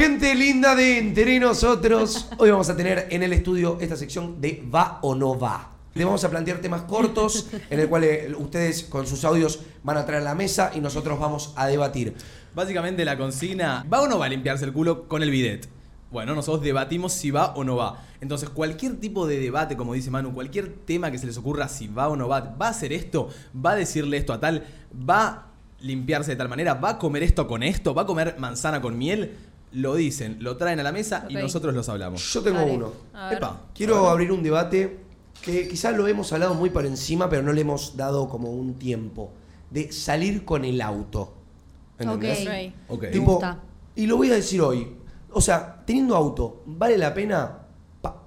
Gente linda de entre nosotros, hoy vamos a tener en el estudio esta sección de va o no va. Le vamos a plantear temas cortos en el cual eh, ustedes con sus audios van a traer a la mesa y nosotros vamos a debatir. Básicamente la consigna, ¿va o no va a limpiarse el culo con el bidet? Bueno, nosotros debatimos si va o no va. Entonces, cualquier tipo de debate, como dice Manu, cualquier tema que se les ocurra si va o no va, va a hacer esto, va a decirle esto a tal, va a limpiarse de tal manera, va a comer esto con esto, va a comer manzana con miel, lo dicen, lo traen a la mesa y nosotros los hablamos. Yo tengo Dale. uno. Epa. Quiero abrir un debate que quizás lo hemos hablado muy por encima, pero no le hemos dado como un tiempo. De salir con el auto. ¿Entendés? Ok. Ok. Me Tipo, y lo voy a decir hoy. O sea, teniendo auto, ¿vale la pena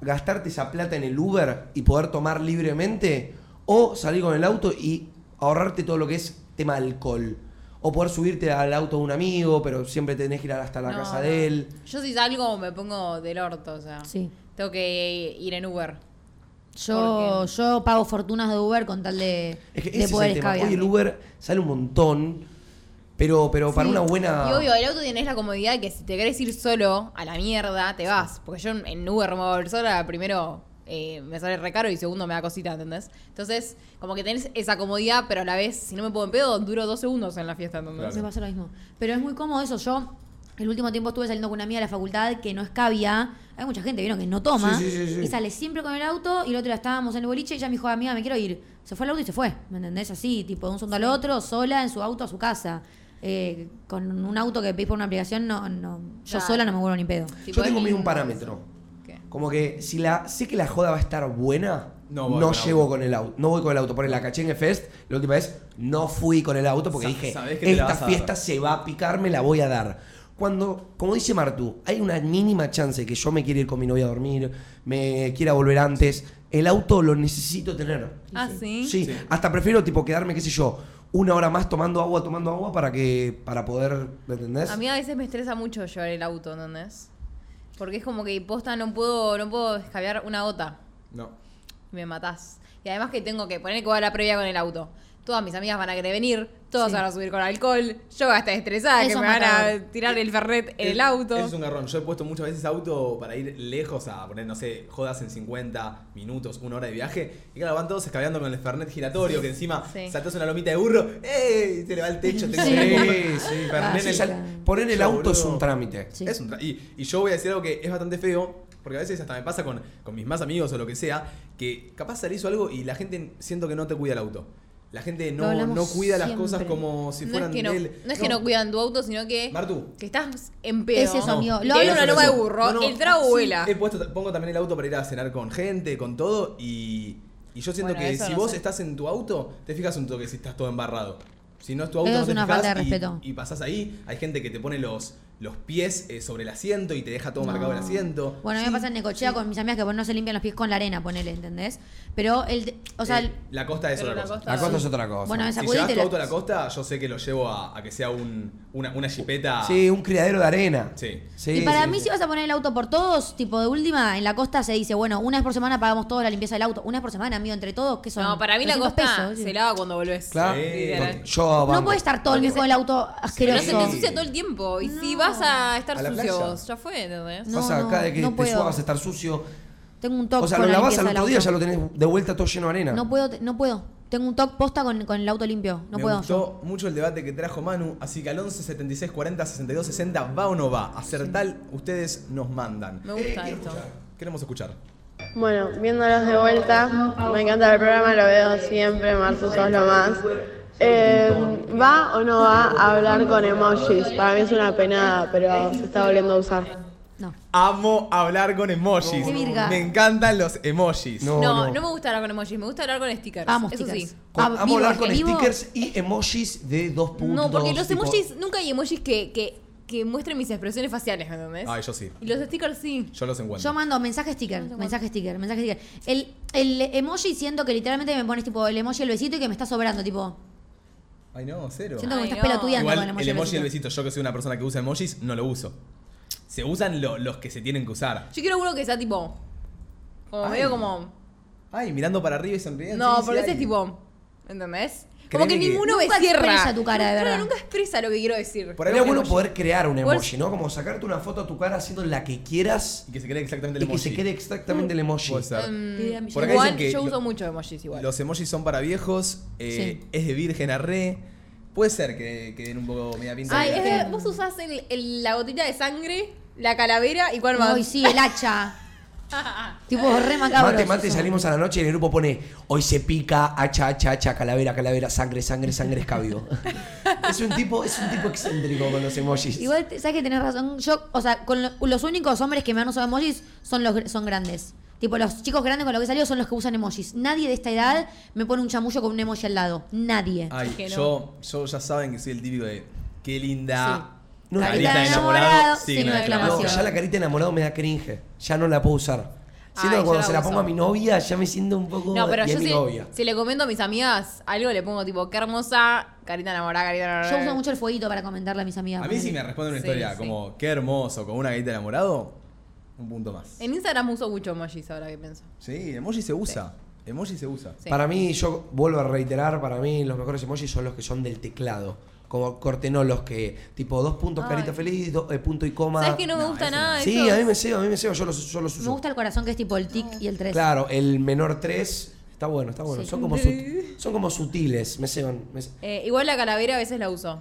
gastarte esa plata en el Uber y poder tomar libremente? ¿O salir con el auto y ahorrarte todo lo que es tema alcohol? O poder subirte al auto de un amigo, pero siempre tenés que ir hasta la No, casa no. de él. Yo si salgo me pongo del orto, o sea. Sí. Tengo que ir en Uber. Yo, ¿Por yo pago fortunas de Uber con tal de, Es que de ese es poder el tema. Hoy el Uber sale un montón, pero, pero para Sí. una buena... Y obvio, el auto tenés la comodidad de que si te querés ir solo a la mierda, te vas. Porque yo en Uber no me voy a volver sola, primero eh, me sale re caro y segundo me da cosita, ¿entendés? Entonces, como que tenés esa comodidad, pero a la vez, si no me puedo en pedo, duro dos segundos en la fiesta, ¿entendés? Me pasa lo mismo. Pero es muy cómodo eso. Yo el último tiempo estuve saliendo con una amiga de la facultad que no escabia. Hay mucha gente, vieron, que no toma. Sí, sí, sí, sí. Y sale siempre con el auto y el otro día estábamos en el boliche y ella me dijo, amiga, me quiero ir. Se fue al auto y se fue. ¿Me entendés? Así, tipo, de un segundo al otro, sola en su auto a su casa. Eh, con un auto que pedís por una aplicación, no, no. Yo Claro. sola no me vuelvo ni pedo. Yo tengo es medio un parámetro. Como que si la sé que la joda va a estar buena, No no, voy con el llevo auto. con el auto. No voy con el auto. Por la Cachengue Fest, la última vez no fui con el auto porque Sa- dije, esta fiesta dar". se va a picar, me la voy a dar. Cuando, como dice Martu, hay una mínima chance que yo me quiera ir con mi novia a dormir, me quiera volver antes, el auto lo necesito tener. Ah, ¿sí? Sí, Sí. hasta prefiero tipo quedarme, qué sé yo, una hora más tomando agua, tomando agua para que para poder, ¿me entendés? A mí a veces me estresa mucho llevar el auto, ¿entendés? Porque es como que posta no puedo, no puedo escabear una gota. No. me matás. Y además que tengo que poner que voy a la previa con el auto. Todas mis amigas van a querer venir, todas Sí. van a subir con alcohol, yo voy a estar estresada, Eso que me van a tirar el ferret en Es- el auto. eso es un garrón. Yo he puesto muchas veces auto para ir lejos a poner, no sé, jodas en 50 minutos, una hora de viaje. Y claro, van todos escabeando con el Fernet giratorio, que encima Sí. saltás una lomita de burro, ¡ey! Se le va el techo. tengo Sí. Sí, Ah, el-. Poner el Yo, auto es un trámite. Sí. Es un y, y yo voy a decir algo que es bastante feo, porque a veces hasta me pasa con, con mis más amigos o lo que sea, que capaz se hizo algo y la gente siento que no te cuida el auto. La gente no, no cuida las cosas como si no fueran es, que no, de él. no es que no cuidan tu auto, sino que, Martu. que estás en pedo. Es eso, amigo. Lo hablo- una nube de burro, No, no, el trago sí, vuela. He puesto, pongo también el auto para ir a cenar con gente, con todo, y, y yo siento Bueno, que si no vos sé. estás en tu auto, te fijas un toque si estás todo embarrado. Si no es tu auto, Eso no es te una fijas falta de y- respeto. Y, pasás ahí, hay gente que te pone los, los pies eh, sobre el asiento y te deja todo No. marcado el asiento. Bueno, a mí me pasa en Necochea sí. con mis amigas que bueno, no se limpian los pies con la arena, ponele, ¿entendés? Pero el. O sea, Eh, el- la costa es Pero otra la cosa. costa- La costa es otra cosa. Bueno, Si llevas tu auto a la costa, yo sé que lo llevo a, a que sea un, una, una chipeta. Sí, un criadero de arena. Sí. Sí, y para sí, mí, sí. si vas a poner el auto por todos, tipo de última, en la costa se dice, bueno, una vez por semana pagamos todos la limpieza del auto. Una vez por semana, amigo, entre todos, ¿qué son? No, para mí la 300 costa pesos, se lava cuando volvés. Claro. Yo No puede estar todo el mismo el auto Pero asqueroso. no se te ensucia todo el tiempo. Y si No. Vas a estar A sucios, ya fue, ¿entendés? No, Pasa no, cada vez que no te puedo. subas a estar sucio. Tengo un toque O sea, con lo la lavas al otro día, ya lo tenés de vuelta todo lleno de arena. No puedo, no puedo. Tengo un toque posta con, con el auto limpio. No Me puedo. gustó mucho el debate que trajo Manu, así que al 11 76 40 62 60 va o no va. A ser tal, ustedes nos mandan. Me gusta esto. Queremos escuchar. Bueno, viéndolos de vuelta, me encanta el programa, lo veo siempre, Marzo sos lo más. Eh, ¿Va o no va a hablar con emojis? Para mí es una penada, pero se está volviendo a usar. No. Amo hablar con emojis. Qué virga. Me encantan los emojis. No, No, no. no, me gusta hablar con emojis, me gusta hablar con stickers. Amo Eso stickers. sí. Con- Ah, amo vivo, hablar con vivo. stickers y emojis de dos puntos. No, porque los tipo- emojis, nunca hay emojis que, que, que muestren mis expresiones faciales, ¿me entendés? Ay, yo sí. Y los stickers sí. Yo los encuentro. Yo mando mensaje sticker, mensaje sticker, mensaje sticker. El, el emoji siento que literalmente me pones tipo el emoji el besito y que me está sobrando, tipo. Ay, no, cero. Siento que me Ay, estás no. pelotudeando Igual con el emoji. el emoji besito, yo que soy una persona que usa emojis, no lo uso. Se usan lo- los que se tienen que usar. Yo quiero uno que sea tipo. Como Ay. medio como. Ay, mirando para arriba y sonriendo. No, sí, sí, porque ese es tipo. ¿Entendés? Como que que- ninguno me Nunca cierra. expresa tu cara, de Claro, verdad. Nunca expresa lo que quiero decir. Por ahí un bueno emoji. poder crear un emoji, ¿no? Como sacarte una foto a tu cara haciendo la que quieras Y que se quede exactamente el y que emoji. se quede exactamente el emoji. Puede ser. Mm, Idea millonaria. Por acá igual, dicen que yo uso mucho emojis igual. Los emojis son para viejos, eh, Sí. es de virgen a re. Puede ser que, que den un poco media pinta. Ay, de- vos usás el- el- la gotita de sangre, la calavera y cuál más. Ay, sí, el hacha. tipo re macabro. Mate, mate, salimos a la noche y el grupo pone hoy se pica, hacha, hacha, hacha, calavera, calavera, sangre, sangre, sangre, escabio. es un tipo, es un tipo excéntrico con los emojis. Igual, te- sabes que tenés razón. Yo, o sea, con lo- los únicos hombres que me han usado emojis son los son grandes. Tipo, los chicos grandes con los que he salido son los que usan emojis. Nadie de esta edad me pone un chamullo con un emoji al lado. Nadie. Ay, yo, yo ya saben que soy el típico de qué linda. No, carita Carita de enamorado. enamorado, signo signo de No, exclamación. ya la carita de enamorado me da cringe. Ya no la puedo usar. Siento Ay, que cuando la se la uso. pongo a mi novia ya me siento un poco. No, pero y yo es mi si, novia. si le comento a mis amigas algo, le pongo tipo, qué hermosa, carita enamorada, carita enamorada. Yo uso mucho el fueguito para comentarle a mis amigas. A mí si me responden una Sí, historia sí. como qué hermoso, con una carita de enamorado, un punto más. En Instagram uso mucho emojis ahora que pienso. Sí, emoji se usa. Emoji se usa. Sí. Para mí, yo vuelvo a reiterar, para mí los mejores emojis son los que son del teclado. Como corte, no los que, tipo, dos puntos, Ay. carita feliz, do- eh, punto y coma. ¿Sabes que no me No, gusta nada? no. Sí, a mí me cebo, a mí me cebo, yo los, yo los uso. Me gusta el corazón que es tipo el tic y el 3. Claro, el menor 3 está bueno, está bueno. Sí. Son, como sut- son como sutiles, me ceban. me Eh, igual la calavera a veces la uso.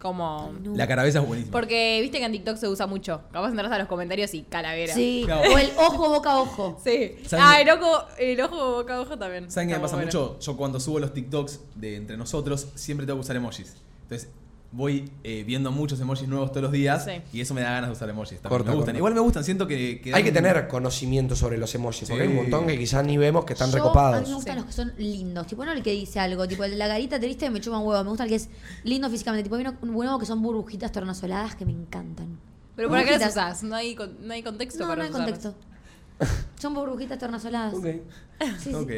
Como. La carabeza es buenísima. Porque viste que en TikTok se usa mucho. Capaz entras a los comentarios y calavera. Sí. Claro. O el ojo boca a ojo. Sí. ¿Saben Ah, el ojo, el ojo boca a ojo también. ¿Saben qué me pasa bueno. mucho? Yo cuando subo los TikToks de entre nosotros, siempre tengo que usar emojis. Entonces, voy eh, viendo muchos emojis nuevos todos los días Sí. y eso me da ganas de usar emojis. también. Corta, me gustan. corta. Igual me gustan, siento que. que Hay que dan- tener conocimiento sobre los emojis, porque Sí. hay un montón que quizás ni vemos que están Yo, A recopados. mí me gustan Sí. los que son lindos. Tipo, no el que dice algo. Tipo, el de la garita triste me chupa un huevo. Me gusta el que es lindo físicamente. Tipo, hay uno, un nuevo que son burbujitas tornasoladas que me encantan. Pero ¿para qué las usás? No hay, no hay contexto No, para no hay usarlas. contexto. Son burbujitas tornasoladas. Ok. Sí, sí. Ok.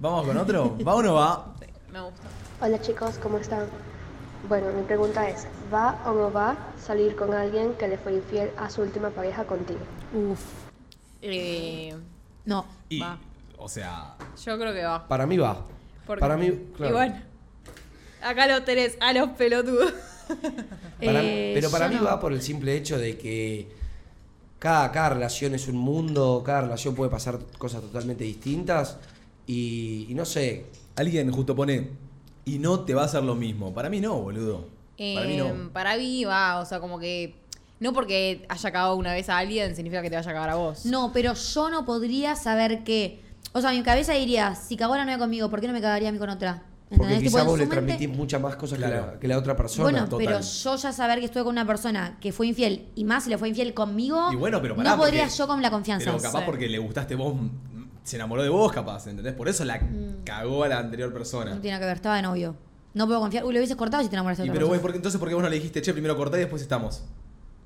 ¿Vamos con otro? ¿Va o no va? Sí, me gusta. Hola chicos, ¿cómo están? Bueno, mi pregunta es, ¿va o no va a salir con alguien que le fue infiel a su última pareja contigo? Uf. Eh, No. Y, Va. o sea, yo creo que va. Para mí va. Porque- Para mí, Y claro. bueno. Acá lo tenés, a los pelotudos. Para- Eh, pero para mí no. va por el simple hecho de que cada, cada relación es un mundo, cada relación puede pasar cosas totalmente distintas y, y no sé, alguien justo pone. Y no te va a hacer lo mismo. Para mí no, boludo. Para mí no. para mí va, o sea, como que. No porque haya cagado una vez a alguien significa que te vaya a cagar a vos. No, pero yo no podría saber que. O sea, mi cabeza diría, si cagó la novia conmigo, ¿por qué no me cagaría a mí con otra? porque Tipo, quizás vos le transmitís muchas más cosas que, la, que la otra persona. Bueno, total. pero yo ya saber que estuve con una persona que fue infiel y más si le fue infiel conmigo, Y bueno, pero pará, no podría porque- yo con la confianza. Pero capaz Sí. porque le gustaste vos, se enamoró de vos, capaz, ¿entendés? Por eso la cagó a la anterior persona. Mm. No tiene que ver, estaba de novio. No puedo confiar. Uy, lo hubieses cortado si te enamoraste de Y otra pero güey, persona. ¿por qué- entonces, ¿por qué vos no le dijiste, che, primero cortá y después estamos?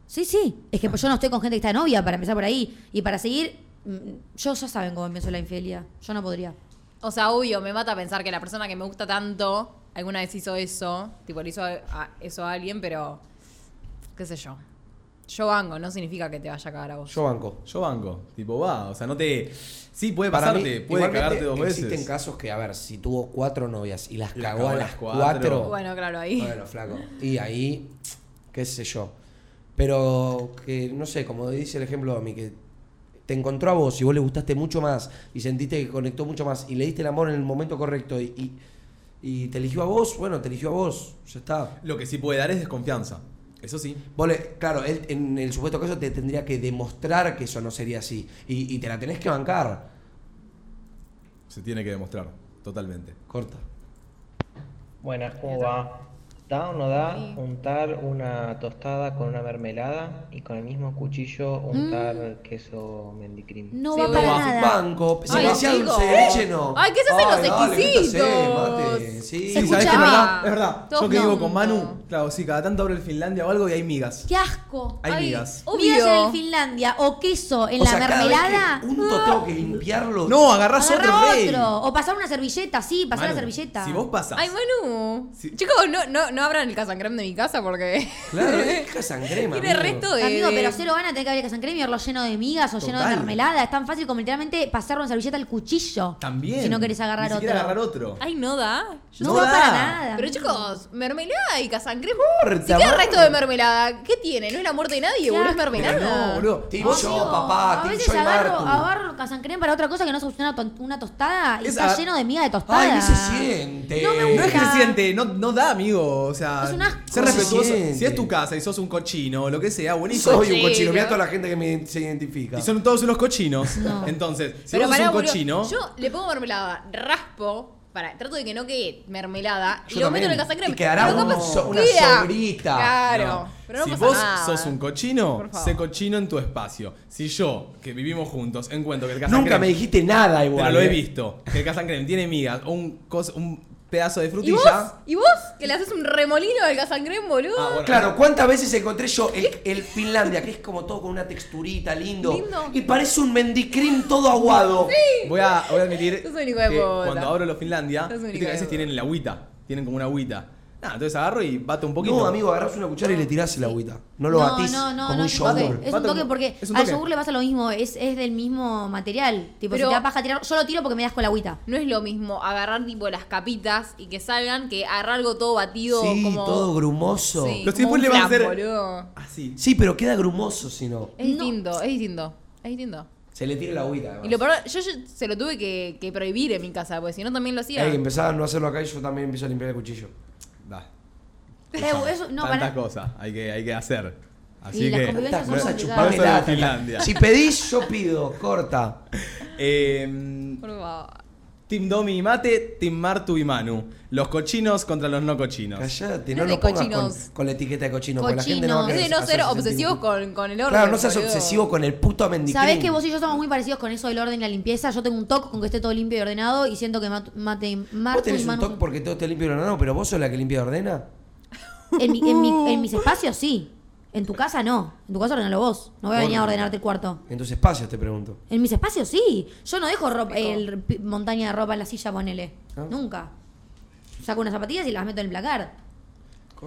Sí, sí. Es que yo no estoy con gente que está de novia para empezar por ahí. Y para seguir, mm, yo ya saben cómo empezó la infidelidad. Yo no podría. O sea, obvio, me mata pensar que la persona que me gusta tanto alguna vez hizo eso. Tipo, le hizo a- a- eso a alguien, pero. ¿Qué sé yo? Yo vango, no significa que te vaya a cagar a vos. Yo banco. Yo banco, tipo, va, o sea, no te... Sí, puede Para mí, pasarte, puede igualmente, cagarte dos veces. Existen casos que, a ver, si tuvo cuatro novias y las cagó a las las cuatro, cuatro. Bueno, claro, ahí. Bueno, flaco. Y ahí, qué sé yo. Pero que, no sé, como dice el ejemplo de mí, que te encontró a vos y vos le gustaste mucho más y sentiste que conectó mucho más y le diste el amor en el momento correcto y, y, y te eligió a vos, bueno, te eligió a vos, ya está. Lo que sí puede dar es desconfianza. Eso sí. Vos le- claro, él en el supuesto caso te tendría que demostrar que eso no sería así y, y te la tenés que bancar. Se tiene que demostrar, totalmente. Corta. Buenas, ¿cómo va? ¿Da o no da untar una tostada con una mermelada y con el mismo cuchillo untar queso mendicrim? No Sí, va para va. nada. Banco, si me chico. dulce de leche, no. Ay, ¿qué se hacen los dale, exquisitos? mate. Sí, Sí, Se ¿sabés que es verdad? Es verdad. Yo que vivo con Manu, claro, sí, cada tanto abro el Finlandia o algo y hay migas. ¡Qué asco! Hay Ay, migas. obvio. En el Finlandia o queso en O la sea, cada vez mermelada. que unto tengo que limpiarlo. No, agarrás Agarra otro rey. otro. O pasar una servilleta, sí, pasar Manu, la servilleta. Si vos pasás. Ay, Manu. Sí. Chicos, no, no, no abran el casancrem de mi casa porque. Claro, es casangrema. Tiene amigo. resto de. Amigo, pero cero van a tener que abrir casancrem y verlo lleno de migas o lleno de mermelada. Es tan fácil como literalmente pasarlo en servilleta al cuchillo. También. Si no querés agarrar Ni otro. agarrar otro. Ay, no da. Yo No, No da. para nada. Pero chicos, mermelada y casancrem. Corta, Si queda mano. resto de mermelada, ¿qué tiene? No es la muerte de nadie, Claro. boludo, es mermelada. No, boludo. Team Vos- yo, papá, a team veces agarro, agarro casancrem para otra cosa que no es una, to- una tostada y Es está a- lleno de miga de tostada. Ay, ¿qué se siente? No me No es que se gusta. siente, no, no da, amigo. O sea, Es un asco. ser No se respetuoso. siente. Si es tu casa y sos un cochino o lo que sea, buenísimo. Soy un cochino, mira toda la gente que me, se identifica. Y son todos unos cochinos. No. Entonces, si Pero vos sos un boludo, cochino. Yo le pongo mermelada, raspo. Para, trato de que no quede mermelada Yo y lo meto en el casancrem. Y quedará un so- una queda. sobrita. Claro. No. Pero no si pasa vos nada. sos un cochino, sé cochino en tu espacio. Si yo, que vivimos juntos, encuentro que el casancrem. Nunca me dijiste nada igual. Pero lo he eh. visto. Que el casancrem tiene migas o un, un pedazo de ¿Y vos? frutilla. ¿Y vos? Que le haces un remolino al casancrem, boludo. Ah, bueno. Claro, ¿cuántas veces encontré yo el, el Finlandia, que es como todo con una texturita lindo, Lindo. y parece un mendicrín todo aguado? Voy a, voy a admitir Sos hijo de que cuando abro los Finlandia, viste que a veces tienen el agüita. Tienen como una agüita. Nada, entonces agarro y bato un poquito. No, amigo, agarrás una cuchara y le tirás el agüita. No lo no, batís no, no, como no, un es un toque. yogur. Es un toque porque un al yogur le pasa lo mismo, es, es del mismo material. Tipo, Pero- si te da paja tirar, yo lo tiro porque me das con la agüita. No es lo mismo agarrar tipo las capitas y que salgan que agarrar algo todo batido Sí, como. todo grumoso. Sí, Los tipos un le van a hacer- boludo. Así. Sí, pero queda grumoso si no. Es distinto, es distinto. Es distinto. Se le tira la agüita. además. Y lo peor, yo, yo se lo tuve que, que prohibir en mi casa, porque si no también lo hacía. Hay que empezar a no hacerlo acá y yo también empiezo a limpiar el cuchillo. Da. Eh, eso- no, Tantas para- cosas hay que, hay que hacer. Así Y las que. convivencias son cosas, complicadas. Eso de chupame Finlandia. Si pedís, yo pido. Corta. Eh, Por favor. team Domi y Mate, Team Martu y Manu. Los cochinos contra los no cochinos. Callate, No no es de lo pongas con, cochinos. con la etiqueta de cochino, porque la gente no va a Cochinos. querer no ser sentir obsesivos culpable. con, con el orden. Claro, no seas boludo. obsesivo con el puto mendicrín. Sabés que vos y yo somos muy parecidos con eso del orden y la limpieza. Yo tengo un toque con que esté todo limpio y ordenado y siento que Mat- Mate y Vos Martu tenés y un Manu toque porque todo esté limpio y ordenado, pero vos sos la que limpia y ordena. En, mi- en, mi- en mis espacios sí. En tu casa no. En tu casa ordenalo vos. No voy a venir a ordenarte el cuarto. En tus espacios te pregunto. En mis espacios sí. Yo no dejo ropa, el, pi- montaña de ropa en la silla, ponele. Ah. Nunca. Saco unas zapatillas y las meto en el placar.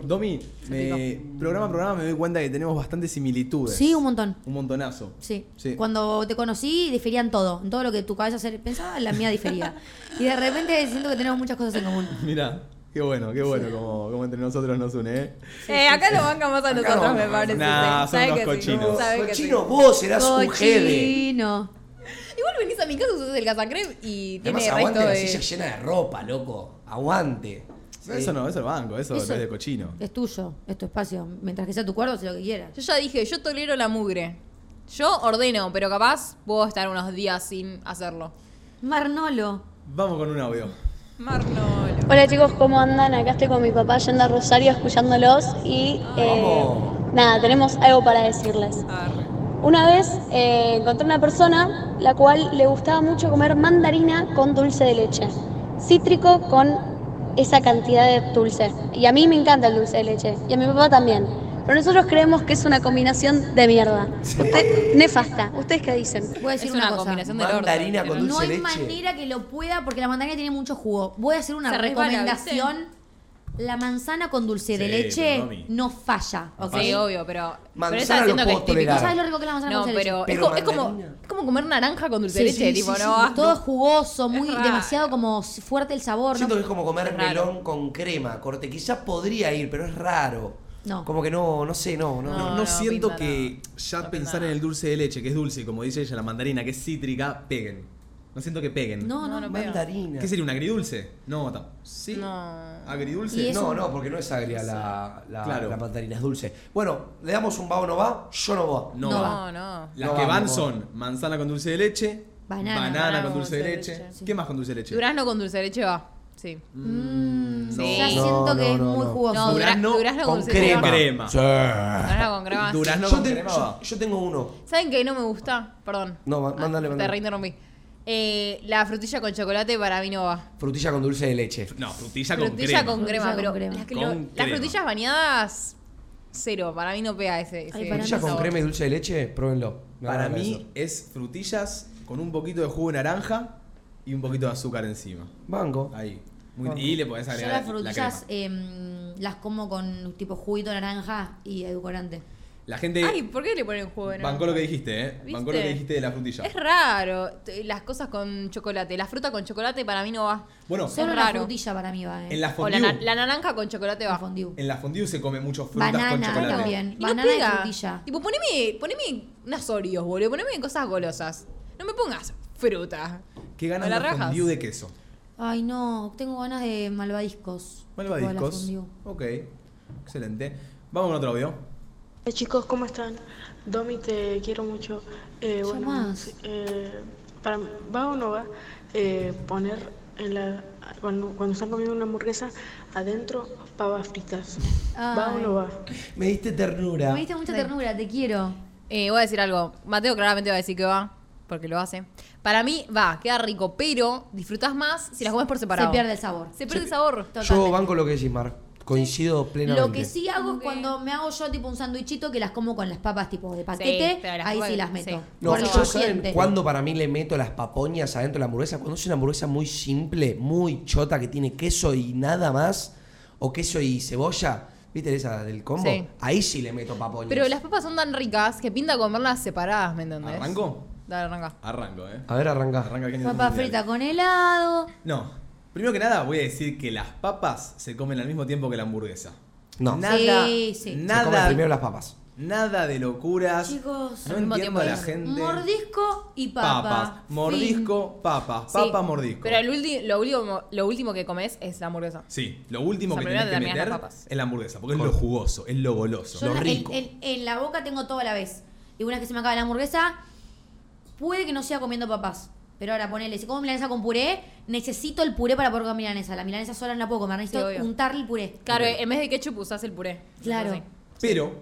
Domi, me- programa a programa me doy cuenta que tenemos bastantes similitudes. Sí, un montón. Un montonazo. Sí. Sí. Cuando te conocí, diferían todo. En todo lo que tu cabeza se pensaba, la mía difería. y de repente siento que tenemos muchas cosas en común. Mira, qué bueno, qué bueno como, como entre nosotros nos une, ¿eh? Eh, acá lo banca más a Acá nosotros, no, me no, parece. Nah, sí. son sí, cochinos. sí. Cochino, vos serás un jede. Cochino. Igual venís a mi casa, usas el casancrem y tiene Además, aguante resto la de. silla llena de ropa, loco. Aguante. Eso no, eso es banco, eso, Eso- no es de cochino. Es tuyo, es tu espacio. Mientras que sea tu cuarto, haz lo que quieras. Yo ya dije, yo tolero la mugre. Yo ordeno, pero capaz puedo estar unos días sin hacerlo. Marnolo. Vamos con un audio. Hola chicos, ¿cómo andan? Acá estoy con mi papá yendo a Rosario escuchándolos y eh, nada, tenemos algo para decirles. Una vez eh, encontré una persona la cual le gustaba mucho comer mandarina con dulce de leche, cítrico con esa cantidad de dulce. Y a mí me encanta el dulce de leche y a mi papá también. Pero nosotros creemos que es una combinación de mierda. Usted- nefasta. ¿Ustedes qué dicen? Voy a decir Es una, una cosa. combinación orden. Mandarina con No dulce hay de leche. manera que lo pueda porque la mandarina tiene mucho jugo. Voy a hacer una Se resbala, recomendación. La manzana con dulce de leche pero, no falla. ¿ok? Sí, obvio, pero. pero Manzana siento lo que es típico. ¿No sabes lo rico que es la manzana No, con dulce de pero, leche? es, Pero co- es como, mandarina. es como comer naranja con dulce Sí, de leche, sí, tipo, sí, no. Todo jugoso, muy Es demasiado como fuerte el sabor. Siento ¿no? que es como comer melón con crema, corte. Quizás podría ir, pero es raro. No. Como que no, no sé, no, no. No, No, no no siento pinta que ya No pensar en el dulce de leche, que es dulce, y como dice ella, la mandarina, que es cítrica, peguen. No siento que peguen. No, no, No. Mandarina. ¿Qué sería un agridulce? No, ¿sí? No. ¿Agridulce? No, no, porque no es agria la, la, Claro. la mandarina, es dulce. Bueno, le damos un va o no va, yo no va. No, No va. No, no. Las No que van son manzana con dulce de leche, Banana. banana, con dulce de leche. leche. ¿Qué más con dulce de leche? Durazno con dulce de leche va. Sí. Mm, Sí. Ya No, siento que no, es no, muy no. jugoso. No, dura- Durazno durazno, Con leche crema. Crema. Sí. Durazno con crema. Durazno Yo, con te- crema yo- yo tengo uno. ¿Saben qué no me gusta? Perdón. No, ma- mándale, Te reinterrumpí. Eh, la frutilla con chocolate para mí no va. Frutilla con dulce de leche. No, frutilla con frutilla crema. con crema, Frutilla pero con crema. las, que Con lo- las crema. frutillas bañadas, cero. Para mí no pega ese. ese Ay, Frutilla con sabor. crema y dulce de leche, pruébenlo. Me Para mí agradecer. es frutillas con un poquito de jugo de naranja y un poquito de azúcar encima. Banco. Ahí. Muy- y le podés Yo agregar las la frutillas em, las como con tipo juguito naranja y edulcorante. La gente Ay, ¿por qué le ponen jugo de naranja? bancó lo que dijiste, ¿eh? ¿Viste? Bancó lo que dijiste de la frutilla. Es raro. Las cosas con chocolate. La fruta con chocolate para mí no va. Bueno, Solo la frutilla para mí va, eh. en la O la, fondue, na- la naranja con chocolate La va. fondue. en la fondue se come mucho frutas con Banana chocolate. también. Y no Banana y frutilla. Tipo, poneme, poneme unas Oreos, boludo. Poneme cosas golosas. No me pongas fruta. ¿Qué ganas ¿O la fondue de queso? Ay, no, tengo ganas de malvadiscos. Malvadiscos. Ok, excelente. Vamos con otro audio. Hola chicos, ¿cómo están? Domi, te quiero mucho. Eh, bueno, más. eh, para, ¿Va o no va eh, poner en la, cuando, cuando están comiendo una hamburguesa adentro papas fritas? ¿Va o no va? Me diste ternura. Me diste mucha ternura, te quiero. Eh, voy a decir algo. Mateo claramente va a decir que va, porque lo hace. Para mí va, queda rico, pero disfrutás más si las comes por separado. Se pierde el sabor. Se pierde el sabor. Yo Totalmente. banco lo que decís, Mar. Coincido plenamente. Lo que sí hago es cuando me hago yo tipo un sándwichito que las como con las papas tipo de paquete, pero las ahí sí las meto. sí. No, Por el yo saben cuándo para mí le meto las papoñas adentro de la hamburguesa. Cuando es una hamburguesa muy simple, muy chota, que tiene queso y nada más, o queso y cebolla, ¿viste esa del combo? Sí. Ahí sí le meto papoñas. Pero las papas son tan ricas que pinta comerlas separadas, ¿me entendés? ¿Arranco? Dale, arranca. Arranco, ¿eh? A ver, arranca. Arranca Kenny Papa frita con helado. No. Primero que nada, voy a decir que las papas se comen al mismo tiempo que la hamburguesa. No. Nada, Sí, sí. Se comen nada, primero las papas. nada de locuras. Chicos, no al mismo entiendo a la tiempo gente. Mordisco y papa. Papas, mordisco, papas, Sí, papa, mordisco. Pero el ulti- lo, último, lo último que comes es la hamburguesa. Sí, lo último O sea, que primero tenés que te terminás meter las papas. es la hamburguesa, porque es lo jugoso, es lo goloso. Yo Lo en la- rico. En, en- en la boca tengo todo a la vez. Y una vez que se me acaba la hamburguesa, puede que no siga comiendo papas. Pero ahora ponele, si como milanesa con puré, necesito el puré para poder comer milanesa. La milanesa sola no la puedo comer, necesito obvio. untarle el puré. Claro, en vez de ketchup usás el puré. Claro. Pero,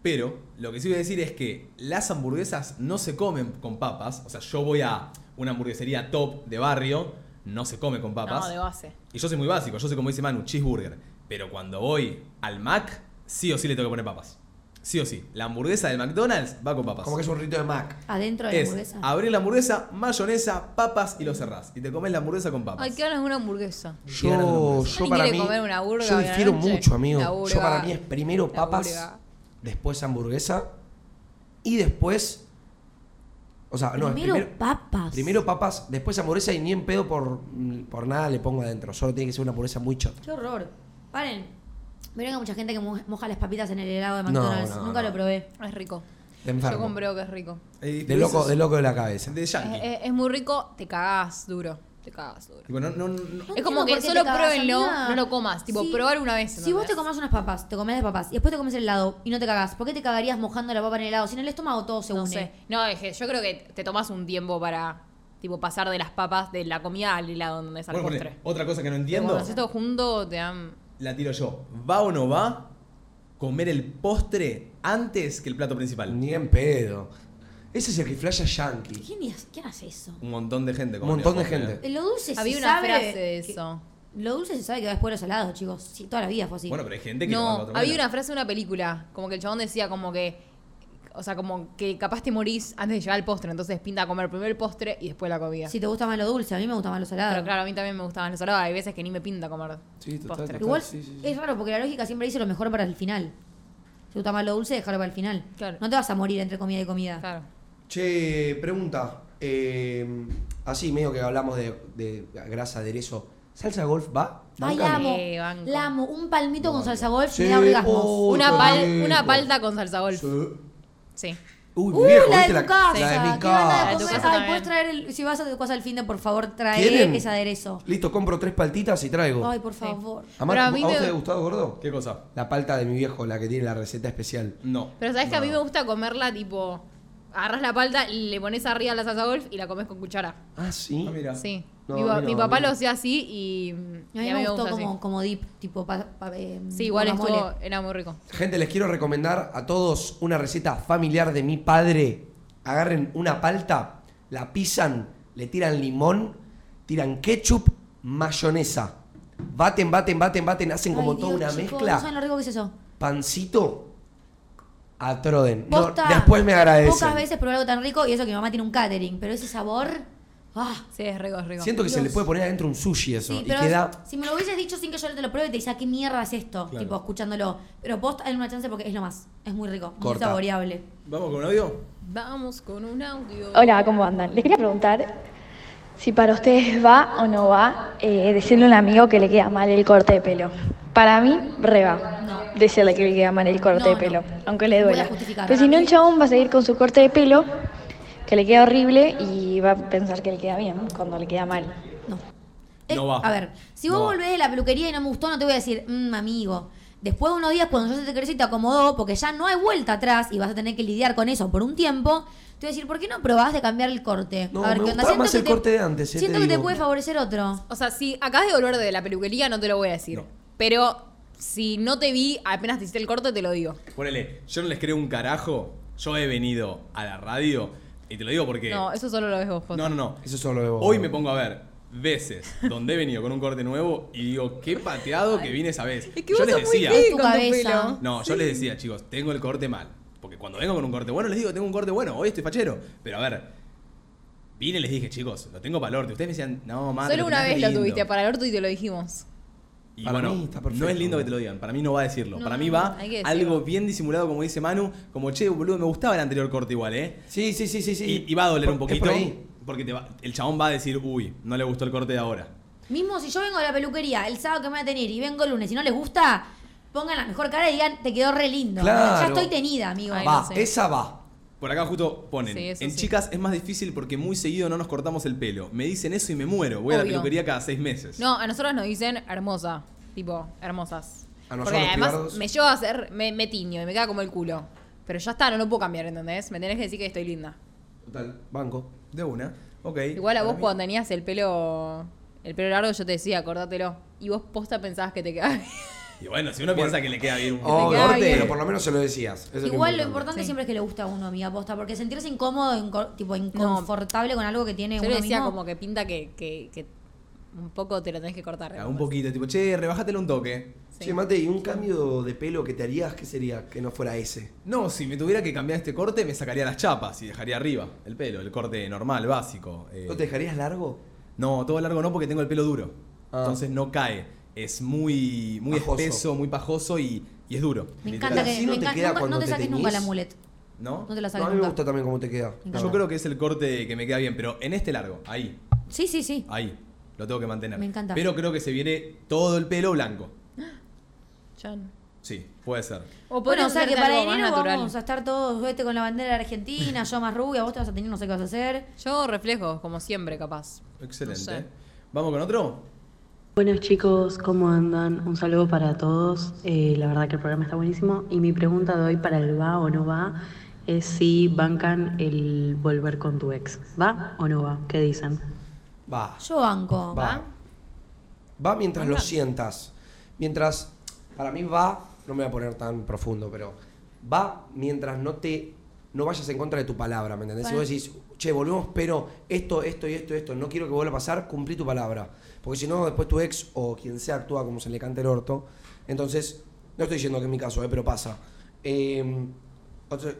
pero, lo que sí voy a decir es que las hamburguesas no se comen con papas. O sea, yo voy a una hamburguesería top de barrio, no se come con papas. No, de base. Y yo soy muy básico, yo soy como dice Manu, cheeseburger. Pero cuando voy al Mac, sí o sí le tengo que poner papas. Sí o sí. La hamburguesa del McDonald's va con papas. Como que es un rito de Mac. Adentro de la es hamburguesa. abrir la hamburguesa, mayonesa, papas y lo cerrás. Y te comes la hamburguesa con papas. Ay, qué ganas de una hamburguesa. Qué ganas de Yo, hamburguesa. yo para quiere mí. comer una burga yo hoy a la difiero noche. mucho, amigo. Yo para mí es primero papas, burga. después hamburguesa y después. O sea, no, es Primero primero, papas. primero papas, después hamburguesa y ni en pedo por, por nada le pongo adentro. Solo tiene que ser una hamburguesa muy chota. Qué horror. Paren. Verán que mucha gente que mo- moja las papitas en el helado de McDonald's. no, Nunca no. lo probé. Es rico. De enfermo. Yo compro que es rico. Eh, De loco, de es- loco de la cabeza. De Es, es- es muy rico, te cagás duro. Te cagás duro. Tipo, no, no, no- No es como que solo pruébenlo, no lo comas. Tipo, Sí. probar una vez. Si vos te comas unas papas, te comes las papas y después te comes el helado y no te cagás, ¿por qué te cagarías mojando la papa en el helado? Si en el estómago todo se No une. sé. No, es que yo creo que te tomas un tiempo para tipo pasar de las papas, de la comida al helado donde sale el Bueno, postre. ponele, otra cosa que no entiendo, Cuando haces todo junto, te dan. La tiro yo. ¿Va o no va comer el postre antes que el plato principal? Ni en pedo. Ese es el que flasha yankee. ¿Quién, es- quién hace eso? Un montón de gente. Un montón de postre, gente. Lo dulce Había se una sabe frase de que- eso. Lo dulce se sabe que va después de los salados, chicos. Sí, toda la vida fue así. Bueno, pero hay gente que lo No, había una frase de una película, como que el chabón decía como que, o sea, como que capaz te morís antes de llegar al postre, entonces pinta comer primero el postre y después la comida. si te gusta más lo dulce, a mí me gusta más lo salado. Pero claro, a mí también me gustaban los salados, hay veces que ni me pinta comer Sí, total, postre. total. Igual sí, sí, sí. es raro porque la lógica siempre dice lo mejor para el final. Si te gusta más lo dulce, dejarlo para el final. Claro. No te vas a morir entre comida y comida. Claro. Che, pregunta. eh, así, medio que hablamos de, de grasa, aderezo. ¿Salsa golf va? Ay, ¿Bancan? amo. Eh. La amo. Un palmito con salsa golf Sí, me da orgasmos. oh, una, qué pal- rico. una palta con salsa golf. Sí. Sí. Uy, Uh, viejo, la ¿viste de tu casa. La de mi Qué casa. de Ay, puedes traer el, si vas a tu casa al fin de, por favor, trae ¿Quieren? ese aderezo. Listo, compro tres paltitas y traigo. Ay, por favor. Amar, Pero a ¿A, mí vos me- te ha gustado, gordo? ¿Qué cosa? La palta de mi viejo, la que tiene la receta especial. No. Pero sabes que a mí me gusta comerla tipo, agarras la palta, le pones arriba la salsa golf y la comes con cuchara. Ah, sí. Ah, mira. Sí. No, mi, no, papá no. lo hacía así y, A mí y me gustó gusta como, así. como dip, tipo pa- pa- eh, Sí, igual estuvo, era muy rico. Gente, les quiero recomendar a todos una receta familiar de mi padre. Agarren una palta, la pisan, le tiran limón, tiran ketchup, mayonesa. Baten, baten, baten, baten, hacen como Ay, toda Dios, una mezcla. No saben lo rico que es eso. Pancito, atroden. No, Posta, después me agradecen. Pocas veces probé algo tan rico y eso que mi mamá tiene un catering, pero ese sabor Ah, Sí, es rico, es rico. Siento que se le puede poner adentro un sushi eso. sí, y pero queda. si me lo hubieses dicho sin que yo te lo pruebe, te decía, ¿qué mierda es esto? Claro. Tipo, escuchándolo. Pero post, hay una chance porque es lo más. Es muy rico, muy Corta. saboreable. ¿Vamos con un audio? Vamos con un audio. Hola, ¿cómo andan? Les quería preguntar si para ustedes va o no va eh, decirle a un amigo que le queda mal el corte de pelo. Para mí, re va. No. Decirle que le queda mal el corte No, de no. pelo, aunque le Voy a duela. justificar. Pero si no, el chabón va a seguir con su corte de pelo, que le queda horrible, y va a pensar que le queda bien cuando le queda mal. No. No Eh, va. A ver, si vos No va. volvés de la peluquería y no me gustó, no te voy a decir, mmm, amigo. Después de unos días, cuando ya se te creció y te acomodó, porque ya no hay vuelta atrás y vas a tener que lidiar con eso por un tiempo, te voy a decir, ¿por qué no probás de cambiar el corte? No, a ver, me ¿qué onda? gustaba más que el te- corte de antes, eh, Siento te que te puede favorecer otro. O sea, si acabas de volver de la peluquería, no te lo voy a decir. No. Pero si no te vi, apenas te hiciste el corte, te lo digo. Ponele, yo no les creo un carajo. Yo he venido a la radio y te lo digo porque. No, eso solo lo ves vos, José. No, no, no. Eso solo de vos. Hoy me pongo a ver veces donde he venido con un corte nuevo y digo, qué pateado que vine esa vez. Es que yo vos les sos muy decía. gay Tu con tu cabeza. pelo. No, yo les decía, chicos, tengo el corte mal. Porque cuando vengo con un corte bueno, les digo, tengo un corte bueno, hoy estoy fachero. Pero a ver, vine y les dije, chicos, lo tengo para el orto. Ustedes me decían, no, madre. Solo una vez lo tuviste para el orto y te lo dijimos. Y Para bueno, mí está perfecto. no es lindo que te lo digan. Para mí no va a decirlo. No, para mí va algo bien disimulado, como dice Manu. Como, che, boludo, me gustaba el anterior corte igual, ¿eh? Sí, sí, sí, sí. sí. Y, y va a doler Por- un poquito. por ahí. Porque te va- el chabón va a decir, uy, no le gustó el corte de ahora. Mismo si yo vengo de la peluquería el sábado que me voy a tener y vengo el lunes y no les gusta, pongan la mejor cara y digan, te quedó re lindo. Claro. Ya estoy tenida, amigo. Ay, Va, no sé. esa va. Por acá justo ponen, Sí, en sí. chicas es más difícil porque muy seguido no nos cortamos el pelo. Me dicen eso y me muero. Voy a la peluquería cada seis meses. No, a nosotros nos dicen hermosa. Tipo, hermosas. A Porque nosotros, además pibardos. me llevo a hacer, me, me tiño y me queda como el culo. Pero ya está, no lo puedo cambiar, ¿entendés? Me tenés que decir que estoy linda. Total, banco. De una. Ok. Igual a vos mí- cuando tenías el pelo el pelo largo yo te decía, córtatelo. Y vos posta pensabas que te quedaba bien. Y bueno, si uno piensa que le queda bien un Oh, queda corte, bien. pero por lo menos se lo decías. Eso es Igual lo importante Sí. siempre es que le guste a uno, amiga, posta, porque sentirse incómodo, inco- tipo inconfortable con algo que tiene Yo uno decía mismo. como que pinta que, que, que un poco te lo tenés que cortar. Ah, un poquito, tipo, che, rebájatelo un toque. Sí. Sí, Mate, ¿y un cambio de pelo que te harías? ¿Qué sería que no fuera ese? No, si me tuviera que cambiar este corte, me sacaría las chapas y dejaría arriba el pelo, el corte normal, básico. Eh, ¿No te dejarías largo? No, todo largo no porque tengo el pelo duro. Ah. Entonces no cae. Es muy, muy Pajoso. espeso, muy pajoso y, y es duro. Me encanta que Así no me te queda nunca- cuando no te te saques nunca teñís. la mulet. ¿No? No te la No, saques a mí me nunca. gusta también cómo te queda. Yo creo que es el corte que me queda bien, pero en este largo, ahí, Sí, sí, sí. ahí, lo tengo que mantener. Me encanta. Pero creo que se viene todo el pelo blanco. Chan. Sí, puede ser. O Bueno, podrías o sea que hacerte para algo más enero natural. vamos a estar todos vete con la bandera de Argentina, yo más rubia, vos te vas a tener no sé qué vas a hacer. Yo reflejo, como siempre, capaz. Excelente. No sé. ¿Vamos con otro? Buenos chicos, ¿cómo andan? Un saludo para todos. Eh, la verdad que el programa está buenísimo. Y mi pregunta de hoy para el va o no va es si bancan el volver con tu ex. ¿Va o no va? ¿Qué dicen? Va. Yo banco. Va. Va mientras lo sientas. Mientras, para mí va, no me voy a poner tan profundo, pero va mientras no te, no vayas en contra de tu palabra, ¿me entendés? Si vos decís, che, volvemos, pero esto, esto y esto, esto, no quiero que vuelva a pasar, cumplí tu palabra. Porque si no, después tu ex o quien sea actúa como se le cante el orto. Entonces, no estoy diciendo que es mi caso, eh, pero pasa. Eh,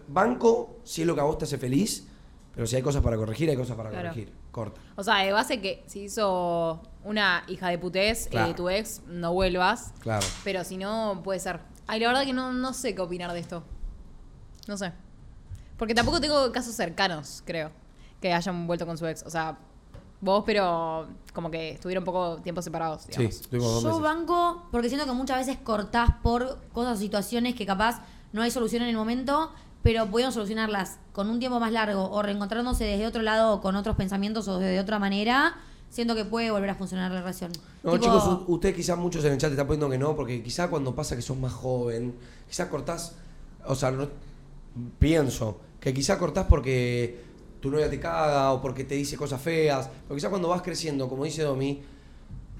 banco, si es lo que a vos te hace feliz, pero si hay cosas para corregir, hay cosas para Claro. corregir. Corta. O sea, de base que si hizo una hija de putés, eh, Claro. tu ex, no vuelvas. Claro. Pero si no, puede ser. Ay, la verdad que no, no sé qué opinar de esto. No sé. Porque tampoco tengo casos cercanos, creo, que hayan vuelto con su ex. O sea, vos, pero como que estuvieron poco tiempo separados, Sí, digamos. estuvimos dos Yo meses. banco porque siento que muchas veces cortás por cosas o situaciones que capaz no hay solución en el momento, pero pudieron solucionarlas con un tiempo más largo o reencontrándose desde otro lado o con otros pensamientos o de otra manera. Siento que puede volver a funcionar la relación. No, Tipo, chicos, ustedes quizás muchos en el chat te están poniendo que no, porque quizás cuando pasa que sos más joven, quizás cortás, o sea, no, pienso, que quizás cortás porque tu novia te caga o porque te dice cosas feas, pero quizás cuando vas creciendo, como dice Domi,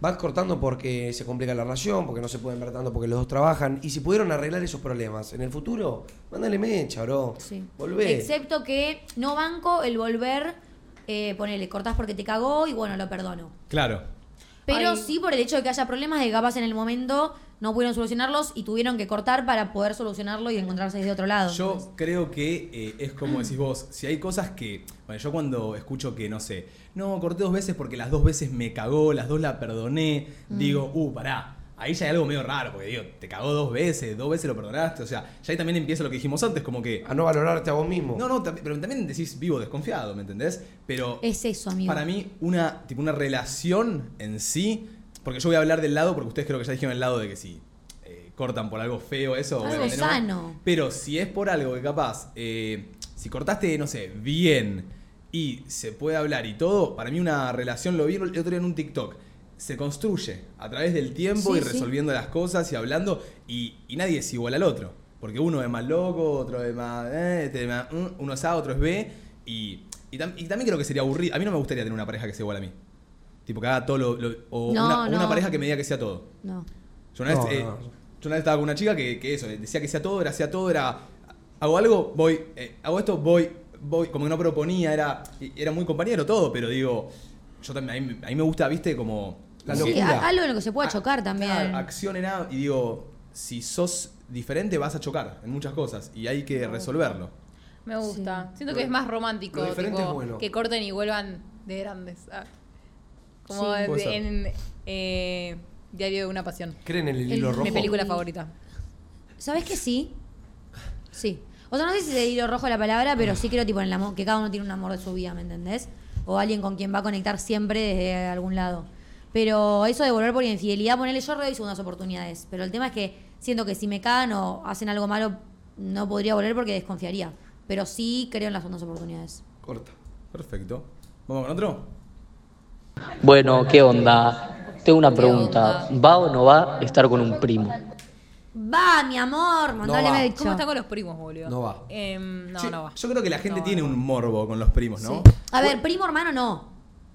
vas cortando porque se complica la relación, porque no se pueden ver tanto porque los dos trabajan, y si pudieron arreglar esos problemas en el futuro, mándale mecha, bro. Sí. Volvé. Excepto que no banco el volver, eh, ponele, cortás porque te cagó y bueno, lo perdono. Claro. Pero Ay. sí por el hecho de que haya problemas de que capaz en el momento no pudieron solucionarlos y tuvieron que cortar para poder solucionarlo y encontrarse desde otro lado. Yo creo que eh, es como decís vos, si hay cosas que, bueno, yo cuando escucho que, no sé, no, corté dos veces porque las dos veces me cagó, las dos la perdoné, Mm. digo, uh, pará, ahí ya hay algo medio raro, porque digo, te cagó dos veces, dos veces lo perdonaste, o sea, ya ahí también empieza lo que dijimos antes, como que... A no valorarte a vos mismo. No, no, pero también decís vivo desconfiado, ¿me entendés? Pero Es eso, amigo. para mí, una, tipo, una relación en sí, porque yo voy a hablar del lado, porque ustedes creo que ya dijeron el lado de que si eh, cortan por algo feo, eso. Algo obviamente no. sano. Pero si es por algo que capaz, eh, si cortaste, no sé, bien y se puede hablar y todo, para mí una relación, lo vi el otro día en un TikTok, se construye a través del tiempo Sí, y sí. resolviendo las cosas y hablando y, y nadie es igual al otro. Porque uno es más loco, otro es más... eh, este mm, uno es A, otro es B y, y, tam- y también creo que sería aburrido. A mí no me gustaría tener una pareja que sea igual a mí. Tipo que haga todo lo... lo- o No, una, o una no. pareja que me diga que sea todo. No. Yo una, No, vez, eh, no. yo una vez estaba con una chica que, que eso, decía que sea todo, era hacía todo, era hago algo, voy, eh, hago esto, voy, voy, como que no proponía, era, y- era muy compañero todo, pero digo, yo también, a mí, me- a mí me gusta, viste, como... La Sí, locura. a- algo en lo que se pueda chocar también. Claro, acción en A, y digo, si sos diferente vas a chocar en muchas cosas y hay que resolverlo. Me gusta. Sí. Siento que es más romántico. Lo diferente tipo, es bueno. Que corten y vuelvan de grandes. ah. Como Sí. de- Puede ser. en eh, Diario de una Pasión. ¿Creen en el El- hilo rojo? Mi película favorita. ¿Sabes que sí? Sí. O sea, no sé si de hilo rojo la palabra, pero sí creo tipo en el amor, que cada uno tiene un amor de su vida, ¿me entendés? O alguien con quien va a conectar siempre desde algún lado. Pero eso de volver por infidelidad, ponerle yo doy segundas oportunidades. Pero el tema es que siento que si me cagan o hacen algo malo, no podría volver porque desconfiaría. Pero sí creo en las segundas oportunidades. Corta. Perfecto. ¿Vamos con otro? Bueno, ¿qué onda? Tengo una pregunta. ¿Va o no va a estar con un primo? Va, mi amor, mandale dicho. ¿Cómo están con los primos, boludo? No va. Em, no, Sí, no va. Yo creo que la gente No, tiene no. un morbo con los primos, ¿no? Sí. A ver, primo hermano no.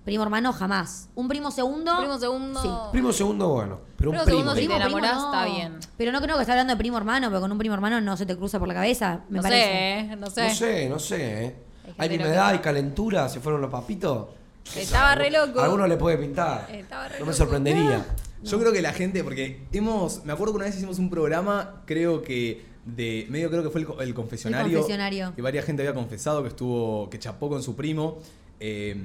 Primo hermano jamás. Un primo segundo. Primo segundo. Sí. Primo segundo, bueno. Pero un Primo primo. segundo, si te Primo, enamorás, primo, no. está bien. Pero no creo que esté hablando de primo hermano, porque con un primo hermano no se te cruza por la cabeza, me no parece. sé, ¿eh? No sé. No sé, no sé, ¿eh? Hay hay calentura, se fueron los papitos. Estaba re loco. A alguno le puede pintar. Estaba re No me loco. sorprendería. Yo creo que la gente, porque hemos, me acuerdo que una vez hicimos un programa, creo que de medio creo que fue el confesionario. El confesionario. Y varias gente había confesado que estuvo, que chapó con su primo. eh,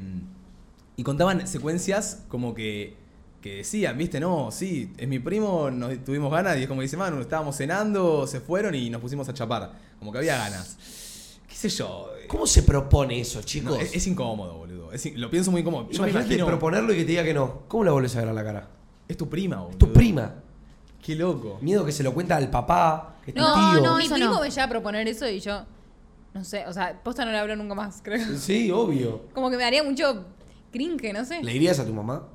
y contaban secuencias como que, que decían, viste, no, sí, es mi primo, nos tuvimos ganas, y es como dice Manu, estábamos cenando, se fueron y nos pusimos a chapar. Como que había ganas. ¿Qué sé yo? ¿Cómo se propone eso, No, chicos? es, es incómodo, boludo. Es in- lo pienso muy incómodo. Yo me Imagínate imagino. proponerlo y que te diga que no. ¿Cómo la vuelves a ver a la cara? Es tu prima, boludo. Tu prima. Qué loco. Miedo que se lo cuenta al papá, que es tu No, tío. no, mi primo no. me llega a proponer eso y yo. No sé, o sea, posta no le hablo nunca más, creo. Sí, obvio. Como que me daría mucho cringe, no sé. ¿Le dirías a tu mamá?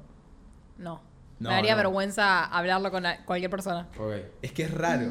No. No, me daría no. vergüenza hablarlo con cualquier persona. Ok. Es que es raro.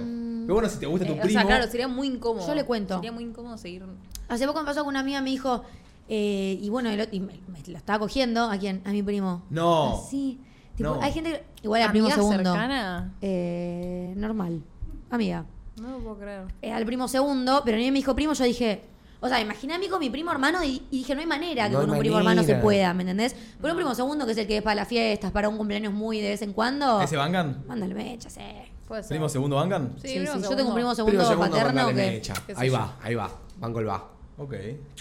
Pero bueno, si te gusta tu Eh, primo. O sea, claro, sería muy incómodo. Yo le cuento. Sería muy incómodo seguir. Hace poco me pasó con una amiga, me dijo, eh, y bueno, el otro- y me, me lo estaba cogiendo, ¿a quién? A mi primo. No. Sí. Tipo, No. hay gente que, igual al primo ¿Amiga segundo. cercana? Eh, normal. Amiga. No lo puedo creer. Eh, al primo segundo, pero ni me dijo primo, yo dije, o sea, imaginé a mí con mi primo hermano y, y dije, no hay manera que No con un primo hermano se pueda, ¿me entendés? Pero un primo segundo, que es el que es para las fiestas, para un cumpleaños muy de vez en cuando, ¿Ese Bangan? mándale mecha, sé. Puede ser. ¿Primo segundo Bangan? Sí, Sí, primo sí, Yo segundo. tengo un primo segundo, Primo segundo, paterno que... mecha. qué sé Ahí yo. va, ahí va. Banco el va. Ok,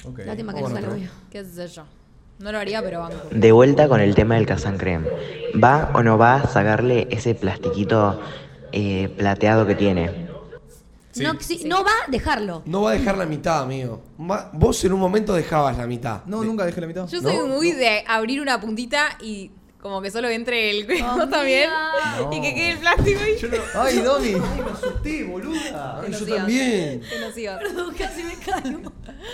ok. Lástima que no sale obvio. ¿Qué sé yo? No lo haría, pero banco. De vuelta con el tema del Kazan Creme. ¿Va o no va a sacarle ese plastiquito eh, plateado que tiene? Sí. No, sí, no va a dejarlo. No va a dejar la mitad, amigo. Ma- Vos en un momento dejabas la mitad. No, De- nunca dejé la mitad. Yo soy ¿No? muy de abrir una puntita y como que solo entre el cuello también. No. Y que quede el plástico y. Ay, Domi. me asusté, boluda. Ay, yo también. Nocivas. Casi me calmo.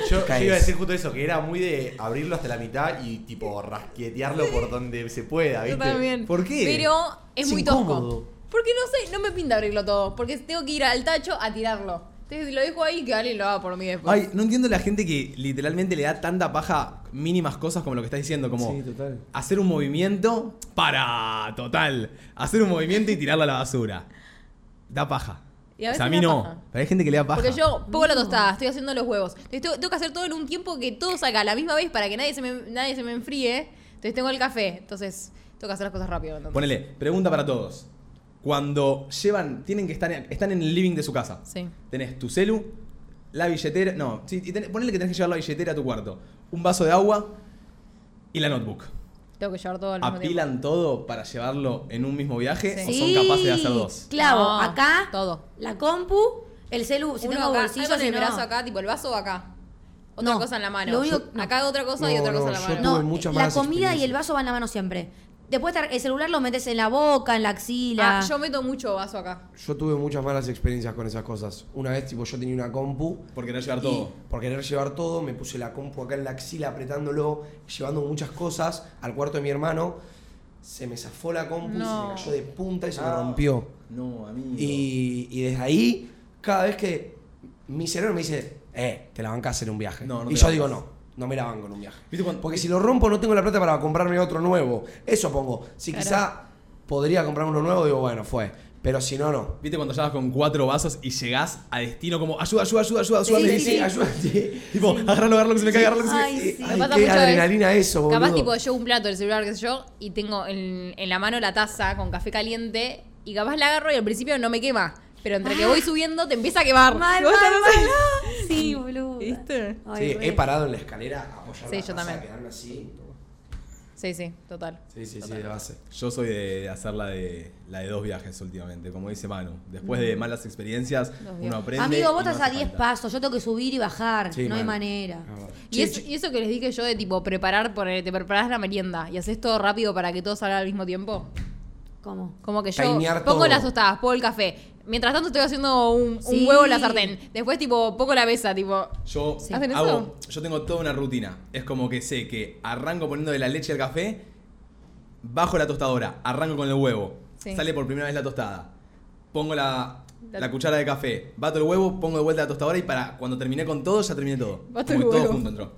Yo, yo iba a decir justo eso, que era muy de abrirlo hasta la mitad y tipo rasquetearlo por donde se pueda, Yo ¿viste? también. ¿Por qué? Pero es, Es muy incómodo. tosco. Porque no sé, no me pinta abrirlo todo. Porque tengo que ir al tacho a tirarlo. Entonces lo dejo ahí que alguien lo haga por mí después. Ay, no entiendo la gente que literalmente le da tanta paja mínimas cosas como lo que estás diciendo, como Sí, total. hacer un movimiento para, total, hacer un movimiento y tirarlo a la basura. Da paja. Y a o sea, a veces mí no, paja. pero hay gente que le da paja. Porque yo pongo la tostada, estoy haciendo los huevos. Entonces tengo, tengo que hacer todo en un tiempo que todo salga a la misma vez para que nadie se me, nadie se me enfríe. Entonces tengo el café. Entonces tengo que hacer las cosas rápido. entonces. Ponele, pregunta para todos. Cuando llevan, tienen que estar, están en el living de su casa. Sí. Tenés tu celu, la billetera, no, sí, y tenés- ponele que tenés que llevar la billetera a tu cuarto, un vaso de agua y la notebook. Tengo que llevar todo al mismo tiempo. ¿Apilan todo para llevarlo en un mismo viaje Sí. o son capaces de hacer dos? Clavo, No, acá, todo. la compu, el celu, si Uno tengo acá, bolsillo, en si el no. brazo acá, tipo el vaso acá. Otra No, cosa en la mano. lo único- Yo- Acá otra cosa y No, otra cosa en la yo mano. No, la comida y el vaso van la mano siempre. Después el celular lo metes en la boca, en la axila. Ah, yo meto mucho vaso acá. Yo tuve muchas malas experiencias con esas cosas. Una vez, tipo, yo tenía una compu. Por querer llevar y todo. Por querer llevar todo, me puse la compu acá en la axila apretándolo, llevando muchas cosas al cuarto de mi hermano. Se me zafó la compu, No. se me cayó de punta y se me Ah. rompió. No, amigo. Y, y desde ahí, cada vez que mi cerebro me dice, eh, te la bancas en un viaje. No, no y yo digo, no, no me la banco en un viaje. ¿Viste cuando- Porque si lo rompo, no tengo la plata para comprarme otro nuevo. Eso pongo. Si Claro. quizá podría comprarme uno nuevo, digo, bueno, fue. Pero si no, no. ¿Viste cuando llegas con cuatro vasos y llegás a destino como ayuda, ayuda, ayuda, ayuda, ayuda? Sí, Sí, sí. Tipo, agarrarlo, agarrarlo que se me cae, agarrarlo que se me Ay, sí. Ay, Me pasa qué mucho adrenalina eso, boludo. Capaz tipo yo un plato, el celular, qué sé yo, y tengo en, en la mano la taza con café caliente y capaz la agarro y al principio no me quema. Pero entre que voy subiendo te empieza a quemar. Mal, mal, mal. Sí, boludo. ¿Viste? Sí, he parado en la escalera a apoyar Sí, la yo también. quedarme así. Sí, sí, total. Sí, sí, sí, de base. Yo soy de hacer la de, la de dos viajes últimamente, como dice Manu. Después de malas experiencias, uno aprende. Amigo, vos no estás a hace 10 falta. pasos. Yo tengo que subir y bajar. Sí, no hay manera. Ah. Y, Che, eso, che, y eso que les dije yo de tipo preparar, poner, te preparás la merienda y haces todo rápido para que todo salga al mismo tiempo. ¿Cómo? Como que yo pongo todo. las tostadas, pongo el café. Mientras tanto estoy haciendo un, huevo en la sartén. Después tipo pongo la mesa, tipo... Yo ¿Hacen hago, yo tengo toda una rutina. Es como que sé que arranco poniendo de la leche al café, bajo la tostadora, arranco con el huevo, Sí. sale por primera vez la tostada, pongo la, La- cuchara de café, bato el huevo, pongo de vuelta la tostadora y para cuando terminé con todo, ya terminé todo. Bato Como el todo huevo. junto entró.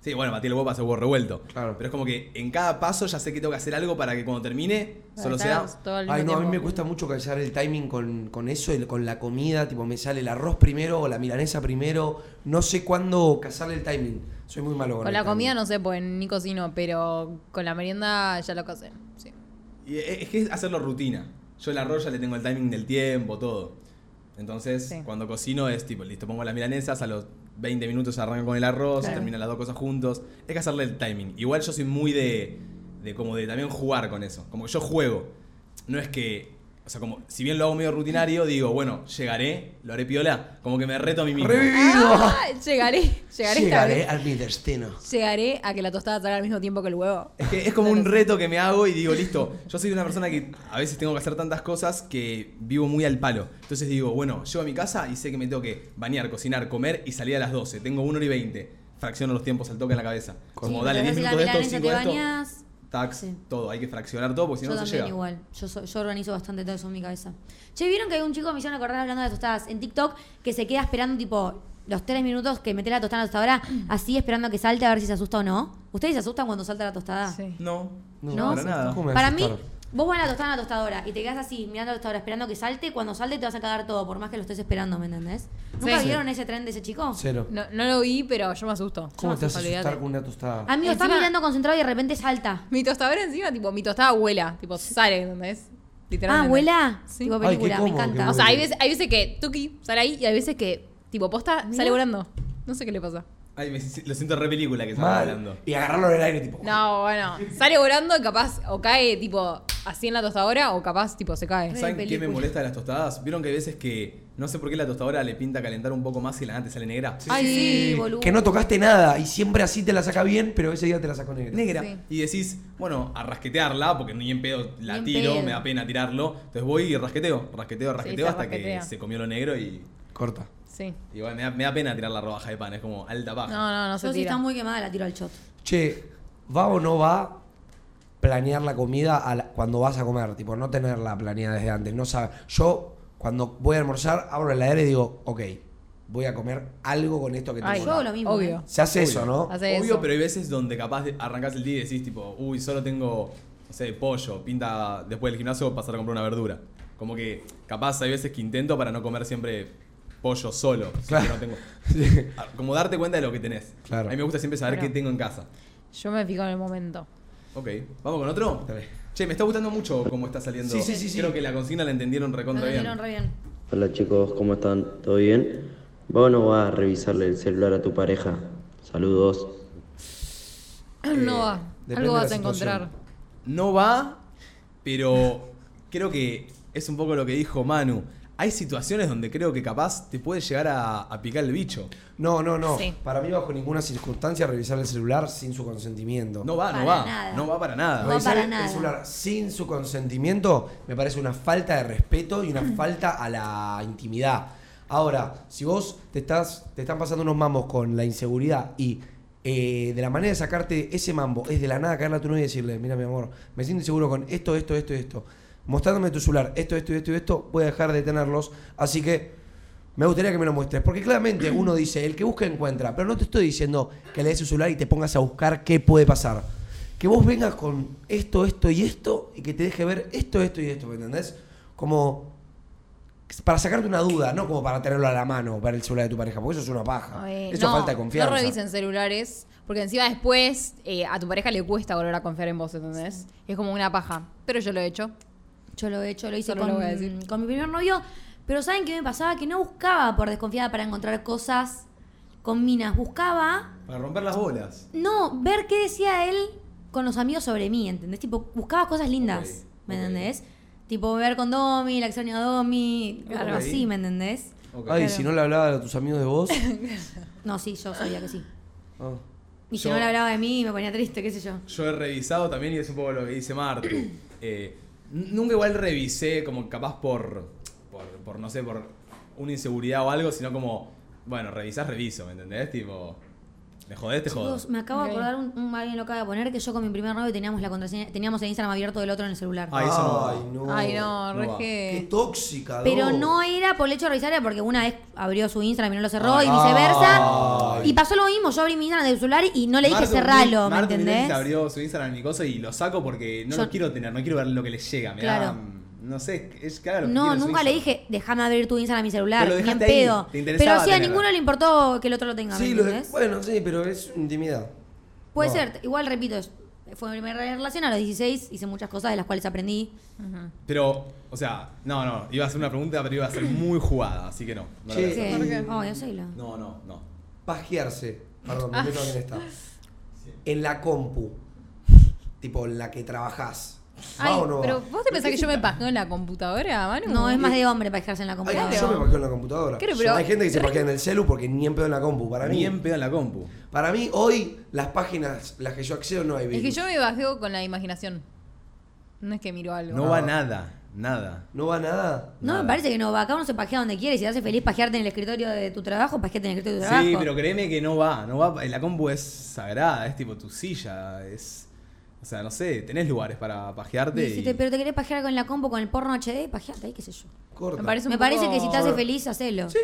Sí, bueno, batí el huevo para hacer huevo revuelto. Claro. Pero es como que en cada paso ya sé que tengo que hacer algo para que cuando termine, solo sea. Todo Ay, no, a mí me cuesta mucho calzar el timing con, con eso, y con la comida, tipo me sale el arroz primero o la milanesa primero, no sé cuándo cazarle el timing, soy muy malo con, Con el la timing. comida no sé, pues ni cocino, pero con la merienda ya lo casé. Sí. Y es es que es hacerlo rutina. Yo el arroz ya le tengo el timing del tiempo, todo. Entonces, Sí. cuando cocino es tipo, listo, pongo las milanesas, a los 20 minutos arranco con el arroz, Claro. terminan las dos cosas juntos. Es que hacerle el timing. Igual yo soy muy de, de como de también jugar con eso. Como que yo juego. No es que, o sea, como si bien lo hago medio rutinario, digo, bueno, llegaré, lo haré piola, como que me reto a mí mismo. ¡Revivido! Ah, llegaré, llegaré, Llegaré vez. a mi destino. Llegaré a que la tostada salga al mismo tiempo que el huevo. Es que es como un reto que me hago y digo, listo, yo soy una persona que a veces tengo que hacer tantas cosas que vivo muy al palo. Entonces digo, bueno, llego a mi casa y sé que me tengo que bañar, cocinar, comer y salir a las 12. Tengo 1 hora y 20. Fracciono los tiempos al toque en la cabeza. Como Sí, dale, porque 10 haces minutos de esto, 5 milanesa, de te esto. bañás. Tax, Sí. todo. Hay que fraccionar todo porque si no, no se llega. igual. Yo, soy- yo organizo bastante todo eso en mi cabeza. Che, ¿vieron que hay un chico, me hicieron acordar hablando de tostadas, en TikTok, que se queda esperando tipo los tres minutos que mete la tostada en la tostadora, así esperando a que salte a ver si se asusta o no? ¿Ustedes se asustan cuando salta la tostada? Sí. No, No. para nada. ¿Cómo me Para mí? Vos vas a la tostada en la tostadora y te quedas así mirando la tostadora esperando que salte, cuando salte te vas a cagar todo, por más que lo estés esperando, ¿me entendés? ¿Nunca Sí. vieron ese tren de ese chico? Cero. No, no lo vi, pero yo me asusto. ¿Cómo te vas a asusto, asustar con una tostada? Amigo, está Encima- mirando concentrado y de repente salta. Mi tostadora encima, tipo, mi tostada vuela. Tipo, sale, ¿entendés? Ah, Literalmente. abuela. Sí. Tipo Ay, qué película, me cómodo, encanta. O sea, hay veces, hay veces que Tuki sale ahí y hay veces que, tipo, posta, Mira. sale volando. No sé qué le pasa. Ay, me- lo siento re película que estaba hablando. Y agarrarlo en el aire, tipo. No, bueno. Sale volando y capaz o cae, tipo, así en la tostadora o capaz, tipo, se cae. ¿Saben qué me molesta de las tostadas? ¿Vieron que hay veces que no sé por qué la tostadora le pinta calentar un poco más y la antes sale negra? Ay, sí, boludo. Que no tocaste nada y siempre así te la saca bien, pero ese día te la sacó negra. negra. Sí. Y decís, bueno, a rasquetearla, porque ni en pedo la Ni en tiro, pedo. me da pena tirarlo. Entonces voy y rasqueteo, rasqueteo, rasqueteo se hasta rasquetea. que se comió lo negro y. Corta. Sí. Igual me da, me da pena tirar la rodaja de pan, es como alta paja. No, no, no se Yo si tira. está muy quemada la tiro al shot. Che, ¿va o no va planear la comida a la- cuando vas a comer? Tipo, no tenerla planeada desde antes. No saber. Yo, cuando voy a almorzar, abro la heladera y digo, ok, voy a comer algo con esto que tengo. Ay, acá". Yo lo mismo. Obvio. ¿eh? Se hace eso, ¿no? Hace Obvio, eso. pero hay veces donde capaz de- arrancás el día y decís, tipo, uy, solo tengo, no sé, pollo, pinta después del gimnasio pasar a comprar una verdura. Como que capaz hay veces que intento para no comer siempre pollo solo. Claro. que no tengo- Como darte cuenta de lo que tenés. Claro. A mí me gusta siempre saber qué tengo en casa. Yo me fijo en el momento. Ok, ¿vamos con otro? Che, me está gustando mucho cómo está saliendo. Sí, sí, sí, sí. Creo que la consigna la entendieron recontra bien. re bien. Hola chicos, ¿cómo están? ¿Todo bien? ¿Va o no va a revisarle el celular a tu pareja? Saludos. no va. depende Algo vas a encontrar. No va, pero creo que es un poco lo que dijo Manu. Hay situaciones donde creo que capaz te puede llegar a, a picar el bicho. No, no, no. Sí. Para mí, bajo ninguna circunstancia, revisar el celular sin su consentimiento. No va, no Para va. nada. No va para nada. No Revisar para el- nada. el celular sin su consentimiento me parece una falta de respeto y una falta a la intimidad. Ahora, si vos te estás te están pasando unos mambos con la inseguridad y eh, de la manera de sacarte ese mambo es de la nada caerle a tu novia y decirle, mira mi amor, me siento inseguro con esto, esto, esto y esto. Mostrándome tu celular, esto, esto, esto y esto, voy a dejar de tenerlos. Así que me gustaría que me lo muestres. Porque claramente uno dice, el que busca encuentra. Pero no te estoy diciendo que le des su celular y te pongas a buscar qué puede pasar. Que vos vengas con esto, esto y esto y que te deje ver esto, esto y esto, ¿me entendés? Como para sacarte una duda, no como para tenerlo a la mano, ver el celular de tu pareja, porque eso es una paja. Eso no, falta de confianza. No revisen celulares, porque encima después eh, a tu pareja le cuesta volver a confiar en vos, ¿entendés? Es como una paja. Pero yo lo he hecho. Yo lo he hecho, lo hice con, lo a mi primer novio. Pero ¿saben qué me pasaba? Que no buscaba por desconfiada para encontrar cosas con minas. Buscaba, Para romper las bolas. no, ver qué decía él con los amigos sobre mí, ¿entendés? Tipo, buscaba cosas lindas, ¿me entendés? Tipo, ver con Domi, la extraña Domi, algo así, ¿me entendés? Ay, si no le hablaba a tus amigos de vos. No, sí, yo sabía que sí. Ah. Y si Yo- no le hablaba de mí, me ponía triste, qué sé yo. Yo he revisado también y es un poco lo que dice Martu. Eh, nunca igual revisé como capaz por, por, por, no sé, por una inseguridad o algo, sino como, bueno, revisás, reviso, ¿me entendés? Tipo, me jodés, te jodo. Chicos, me acabo de acordar, un, un alguien lo acaba de poner, que yo con mi primer novio teníamos la contraseña, teníamos el Instagram abierto del otro en el celular. Ay. Ay, no. Ay, no, no re. Qué tóxica, Pero no era por el hecho de revisar, era porque una vez abrió su Instagram y no lo cerró Ay. y viceversa. Ay. Y pasó lo mismo, yo abrí mi Instagram del celular y no le dije Martu- cerralo, ¿me veces entendés? abrió su Instagram en mi cosa y lo saco porque no Yo- lo quiero tener, no quiero ver lo que le llega. Me da, Claro. No sé, es claro. No, nunca le dije, déjame abrir tu Instagram a mi celular, Pero lo ni en dejaste ahí, pedo. te Pero sí, a ninguno le importó que el otro lo tenga, ¿me Sí, lo de- bueno, sí, pero es intimidad. Puede No. ser, igual repito, fue mi primera relación a los 16, hice muchas cosas de las cuales aprendí. Pero, o sea, no, no, iba a hacer una pregunta, pero iba a ser muy jugada, así que no. no voy a hacer. ¿Qué? Oh, yo sé lo- No, no, no. Pajearse. Perdón, Ah. me meto en esta. En la compu. Tipo, en la que trabajás. Pero vos te pensás que yo me pajeo en la computadora, Manu? No, es más de hombre para dejarse en la Ay, computadora. yo me pajeo en la computadora. Pero- Hay gente que se pajea en el celu porque ni en pedo en la compu. Para mí, Ni en pedo en la compu. para mí hoy las páginas, las que yo accedo no hay Es virus. que yo me bajeo con la imaginación. No es que miro algo. No va nada, nada. ¿No va nada? No, Nada. me parece que no va. Acá uno se pajea donde quiere. Si te hace feliz pajearte en el escritorio de tu trabajo, pajeate en el escritorio de tu trabajo. Sí, pero créeme que no va, no va. La compu es sagrada, es tipo tu silla, es. O sea, no sé, tenés lugares para pajearte. Y si y- te- pero te querés pajear con la compu, con el porno HD, pajeate ahí, qué sé yo. Corta. Me parece un Me parece poco- que si te hace feliz, hacelo. Sí.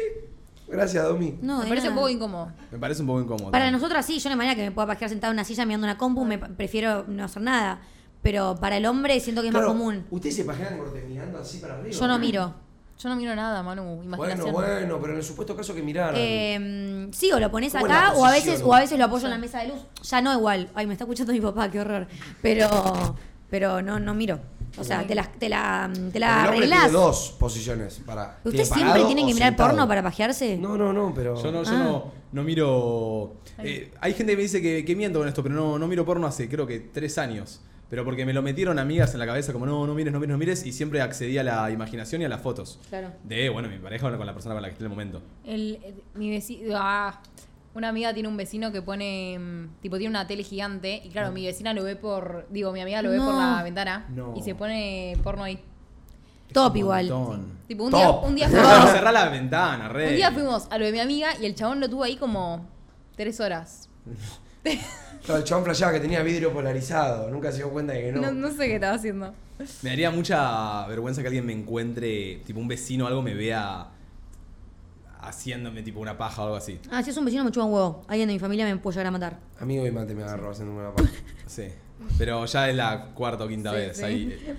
Gracias, Domi. No, Me parece un nada. poco incómodo. Me parece un poco incómodo. Para nosotras sí, yo no hay manera que me pueda pajear sentada en una silla mirando una compu, me prefiero no hacer nada. Pero para el hombre siento que es Claro, más común. ¿Ustedes se pajean corte mirando así para arriba? Yo no miro. Yo no miro nada, Manu. Bueno, Imaginación. bueno, pero en el supuesto caso que miraran. Eh, sí, o lo pones ¿Cómo en la acá o a veces o a veces lo apoyo en la mesa de luz. Ya no igual. Ay, me está escuchando mi papá, qué horror. Pero pero no no miro. O sea, te la te la, te la arreglás. tiene dos posiciones para. ¿Ustedes ¿tiene siempre o que mirar sentado? porno para pajearse? No, no, no, pero. Yo no, yo Ah. no, no miro. eh, hay gente que me dice que, que miento con esto, pero no, no miro porno hace creo que tres años. Pero porque me lo metieron amigas en la cabeza, como no, no mires, no mires, no mires, y siempre accedí a la imaginación y a las fotos. Claro. De, bueno, mi pareja o con la persona con la que esté en el momento. El, eh, mi vecino. Ah, una amiga tiene un vecino que pone. mm, Tipo, tiene una tele gigante. Y claro, mi vecina lo ve por. Digo, mi amiga lo ve No. por la ventana. No. Y se pone porno ahí. Top Un igual. montón. Tipo, un Top. día, un día fuimos. cerrá la ventana, re. Un día fuimos a lo de mi amiga y el chabón lo tuvo ahí como tres horas. Claro, el chabón flasheaba que tenía vidrio polarizado. Nunca se dio cuenta de que no. No, no sé qué estaba haciendo. Me daría mucha vergüenza que alguien me encuentre, tipo un vecino o algo me vea haciéndome tipo una paja o algo así. Ah, si es un vecino me chupa un huevo. Alguien de mi familia me puede llegar a matar. Amigo y mate me agarró haciendo una paja. Sí. Pero ya es la cuarta o quinta Sí, vez. sí. Ahí.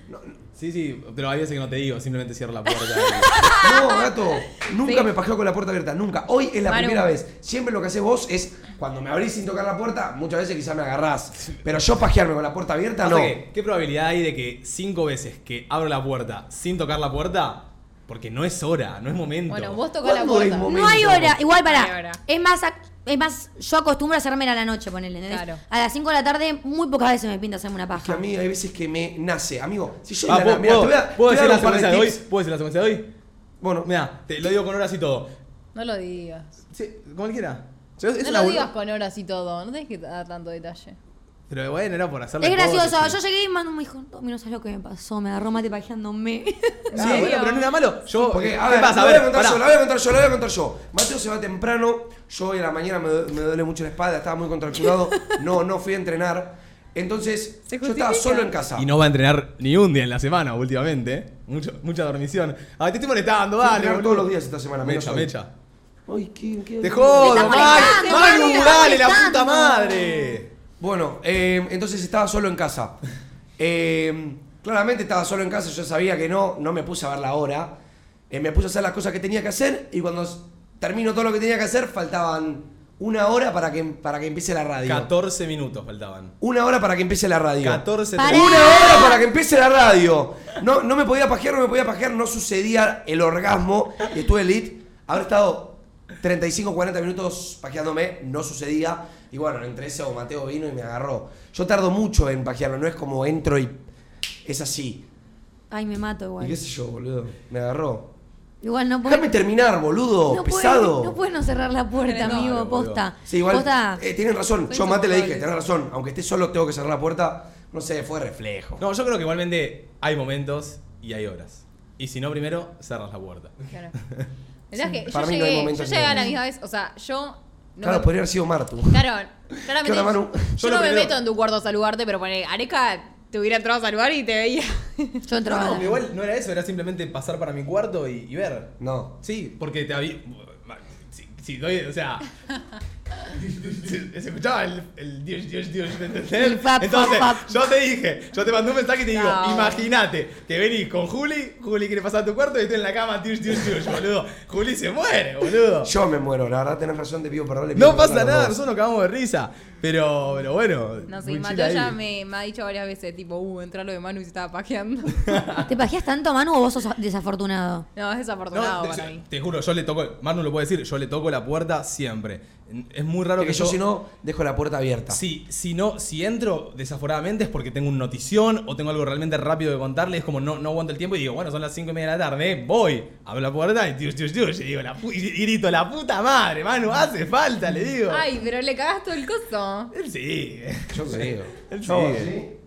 Sí, sí, pero hay veces que no te digo, simplemente cierro la puerta. No, gato. Nunca Sí. me pajeo con la puerta abierta. Nunca. Hoy es la Manu. primera vez. Siempre lo que haces vos es Cuando me abrís sin tocar la puerta, muchas veces quizás me agarrás. Pero yo pajearme con la puerta abierta, no. que, ¿Qué probabilidad hay de que cinco veces que abro la puerta sin tocar la puerta? Porque no es hora, no es momento. Bueno, vos tocás la ¿Cuándo es puerta. No hay hora. Igual para. hora. Es más, es más, yo acostumbro a hacerme a la noche, ponele, ¿entendés? Claro. A las 5 de la tarde, muy pocas veces me pinta hacerme una Es que paja. a mí hay veces que me nace. Amigo, si yo Ah, de la ¿puedo, mirá, puedo- te voy a- puedo te voy a decir la secuencia de hoy? ¿Puedo decir la secuencia de hoy? Bueno, Mira, te lo digo con horas y todo. No lo digas. Sí, cualquiera. Yo- es no lo digas con horas y todo. No tenés que dar tanto detalle. Pero bueno, era por hacerle Es gracioso. cosas, Yo sí. llegué y Manu me dijo, Tommy, no sabes lo que me pasó. Me agarró mate pajeándome. Ah, bueno, pero no era malo. Yo, Porque, a ¿qué ver, pasa? la A voy a ver, contar yo, la voy a contar yo, la voy a contar yo. Mateo se va temprano, yo hoy a la mañana me, me duele mucho la espalda, estaba muy contracturado, no, no fui a entrenar. Entonces, yo estaba solo en casa. Y no va a entrenar ni un día en la semana últimamente. ¿eh? Mucho, mucha dormición. Ay, te estoy molestando, Fui a dale. entrenar boludo. todos los días esta semana, menos Mecha, hoy. mecha. Ay, ¿qué, qué- Te jodo, estás Manu. molestando, dale, la molestando. puta madre. Bueno, eh, entonces estaba solo en casa. Eh, claramente estaba solo en casa, yo sabía que no, no me puse a ver la hora. Eh, me puse a hacer las cosas que tenía que hacer y cuando termino todo lo que tenía que hacer, faltaban una hora para que, para que empiece la radio. 14 minutos faltaban. Una hora para que empiece la radio. 14 Pará. Una hora para que empiece la radio. No, no me podía pajear, no me podía pajear, no sucedía el orgasmo. Y estuve elite. Habré estado 35, 40 minutos pajeándome, no sucedía. Y bueno, entre eso Mateo vino y me agarró. Yo tardo mucho en pajearme, no es como entro y es así. Ay, me mato Y igual. qué sé yo, boludo. Me agarró. Igual no puedo. Déjame terminar, boludo. No puede, pesado. no puede no cerrar la puerta, No, amigo, boludo. posta. Sí, igual. Posta. eh, tienen razón. Yo Mate le dije, tenés razón. Aunque esté solo, tengo que cerrar la puerta. No sé, fue reflejo. No, yo creo que igualmente hay momentos y hay horas. Y si no, primero cerras la puerta. Claro. Es que para yo mí no hay llegué, momentos yo llegué a la ni- misma vez. O sea, yo. No claro, me- podría haber sido Martu. Claro, claramente. ¿Qué onda, Manu? Yo, Yo no me primero- meto en tu cuarto a saludarte, pero poner Areca te hubiera entrado a saludar y te veía. Yo entro No, a no, igual no era eso, era simplemente pasar para mi cuarto y, y ver. No. Sí, porque te había. Si, si doy, o sea. Se, se escuchaba el, el Dios, Dios, Dios, Entonces, yo te dije, yo te mandé un mensaje y te digo, No. imagínate que venís con Juli, Juli quiere pasar a tu cuarto y estoy en la cama, Dios, Dios, Dios, boludo. Juli se muere, boludo. Yo me muero, la verdad tenés razón, te pido perdón. le pido No pasa nada, nosotros nos cagamos de risa. Pero, pero bueno. No sé, muy Mateo chill ya ahí. me, me ha dicho varias veces, tipo, uh, entra lo de Manu y se estaba pajeando. ¿Te pajeas tanto, Manu, o vos sos desafortunado? No, es desafortunado No, para mí. te juro, yo le toco, Manu lo puede decir, yo le toco la puerta siempre. Es muy raro Es que, que yo, si no, dejo la puerta abierta. Sí, si no, si entro desaforadamente es porque tengo una notición o tengo algo realmente rápido que contarle, es como no, no aguanto el tiempo y digo, bueno, son las 5 y media de la tarde, voy, abro la puerta y dios, dios, dios, y digo, la pu- y grito, la puta madre, Manu, hace falta, le digo. Ay, pero le cagaste todo el coso. Él sí. Yo. Él Yo, sigue.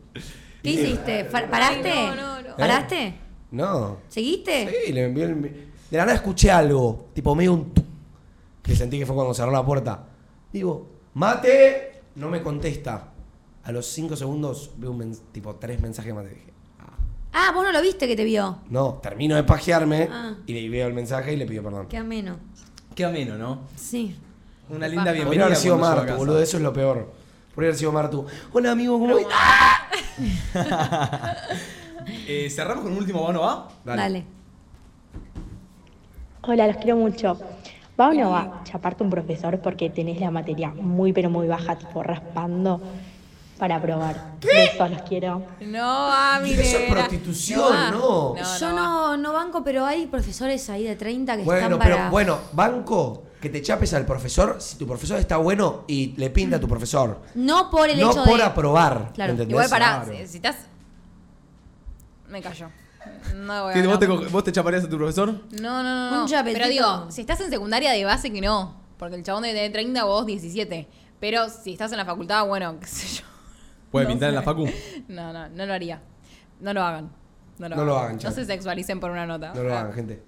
¿Qué hiciste? ¿Paraste? Ay, no, no, no. ¿Paraste? No. ¿Seguiste? Sí, le envié el... De la nada escuché algo, tipo medio un... Que sentí que fue cuando cerró la puerta. Digo, mate, no me contesta. A los 5 segundos veo un mens- tipo tres mensajes de mate. Dije, Ah, vos no lo viste que te vio. no, termino de pajearme Ah. y le veo el mensaje y le pido perdón. Qué ameno. Qué ameno, ¿no? Sí. Una linda Podría bienvenida. Podría haber sido cuando llego a Martu, casa. boludo, eso es lo peor. Podría haber sido Martu. Hola amigo, ¿cómo ¡Ah! Eh, Cerramos con un último bono, ¿va? Dale. Hola, los quiero mucho. ¿Va o no va chaparte un profesor porque tenés la materia muy pero muy baja, tipo raspando para probar? Besos, los quiero. No, a mi Eso es prostitución, no. Yo no, no banco, pero hay profesores ahí de 30 que Bueno, están pero para... bueno, banco que te chapes al profesor si tu profesor está bueno y le pinta a tu profesor. No por el no hecho por de... aprobar. Claro. ¿entendés? Igual pará, Claro. si, si estás. Me callo. No voy a ¿Qué, vos, te, hablar. co- ¿Vos te chaparías a tu profesor? No, no, no. no. Un chapetito. Pero digo, si estás en secundaria de base que no. Porque el chabón debe tener 30, vos 17. Pero si estás en la facultad, bueno, qué sé yo. ¿Puede No pintar en la sé. facu? No, no, no lo haría. No lo hagan. No lo No hagan. lo hagan, No se sexualicen por una nota. No lo hagan, gente.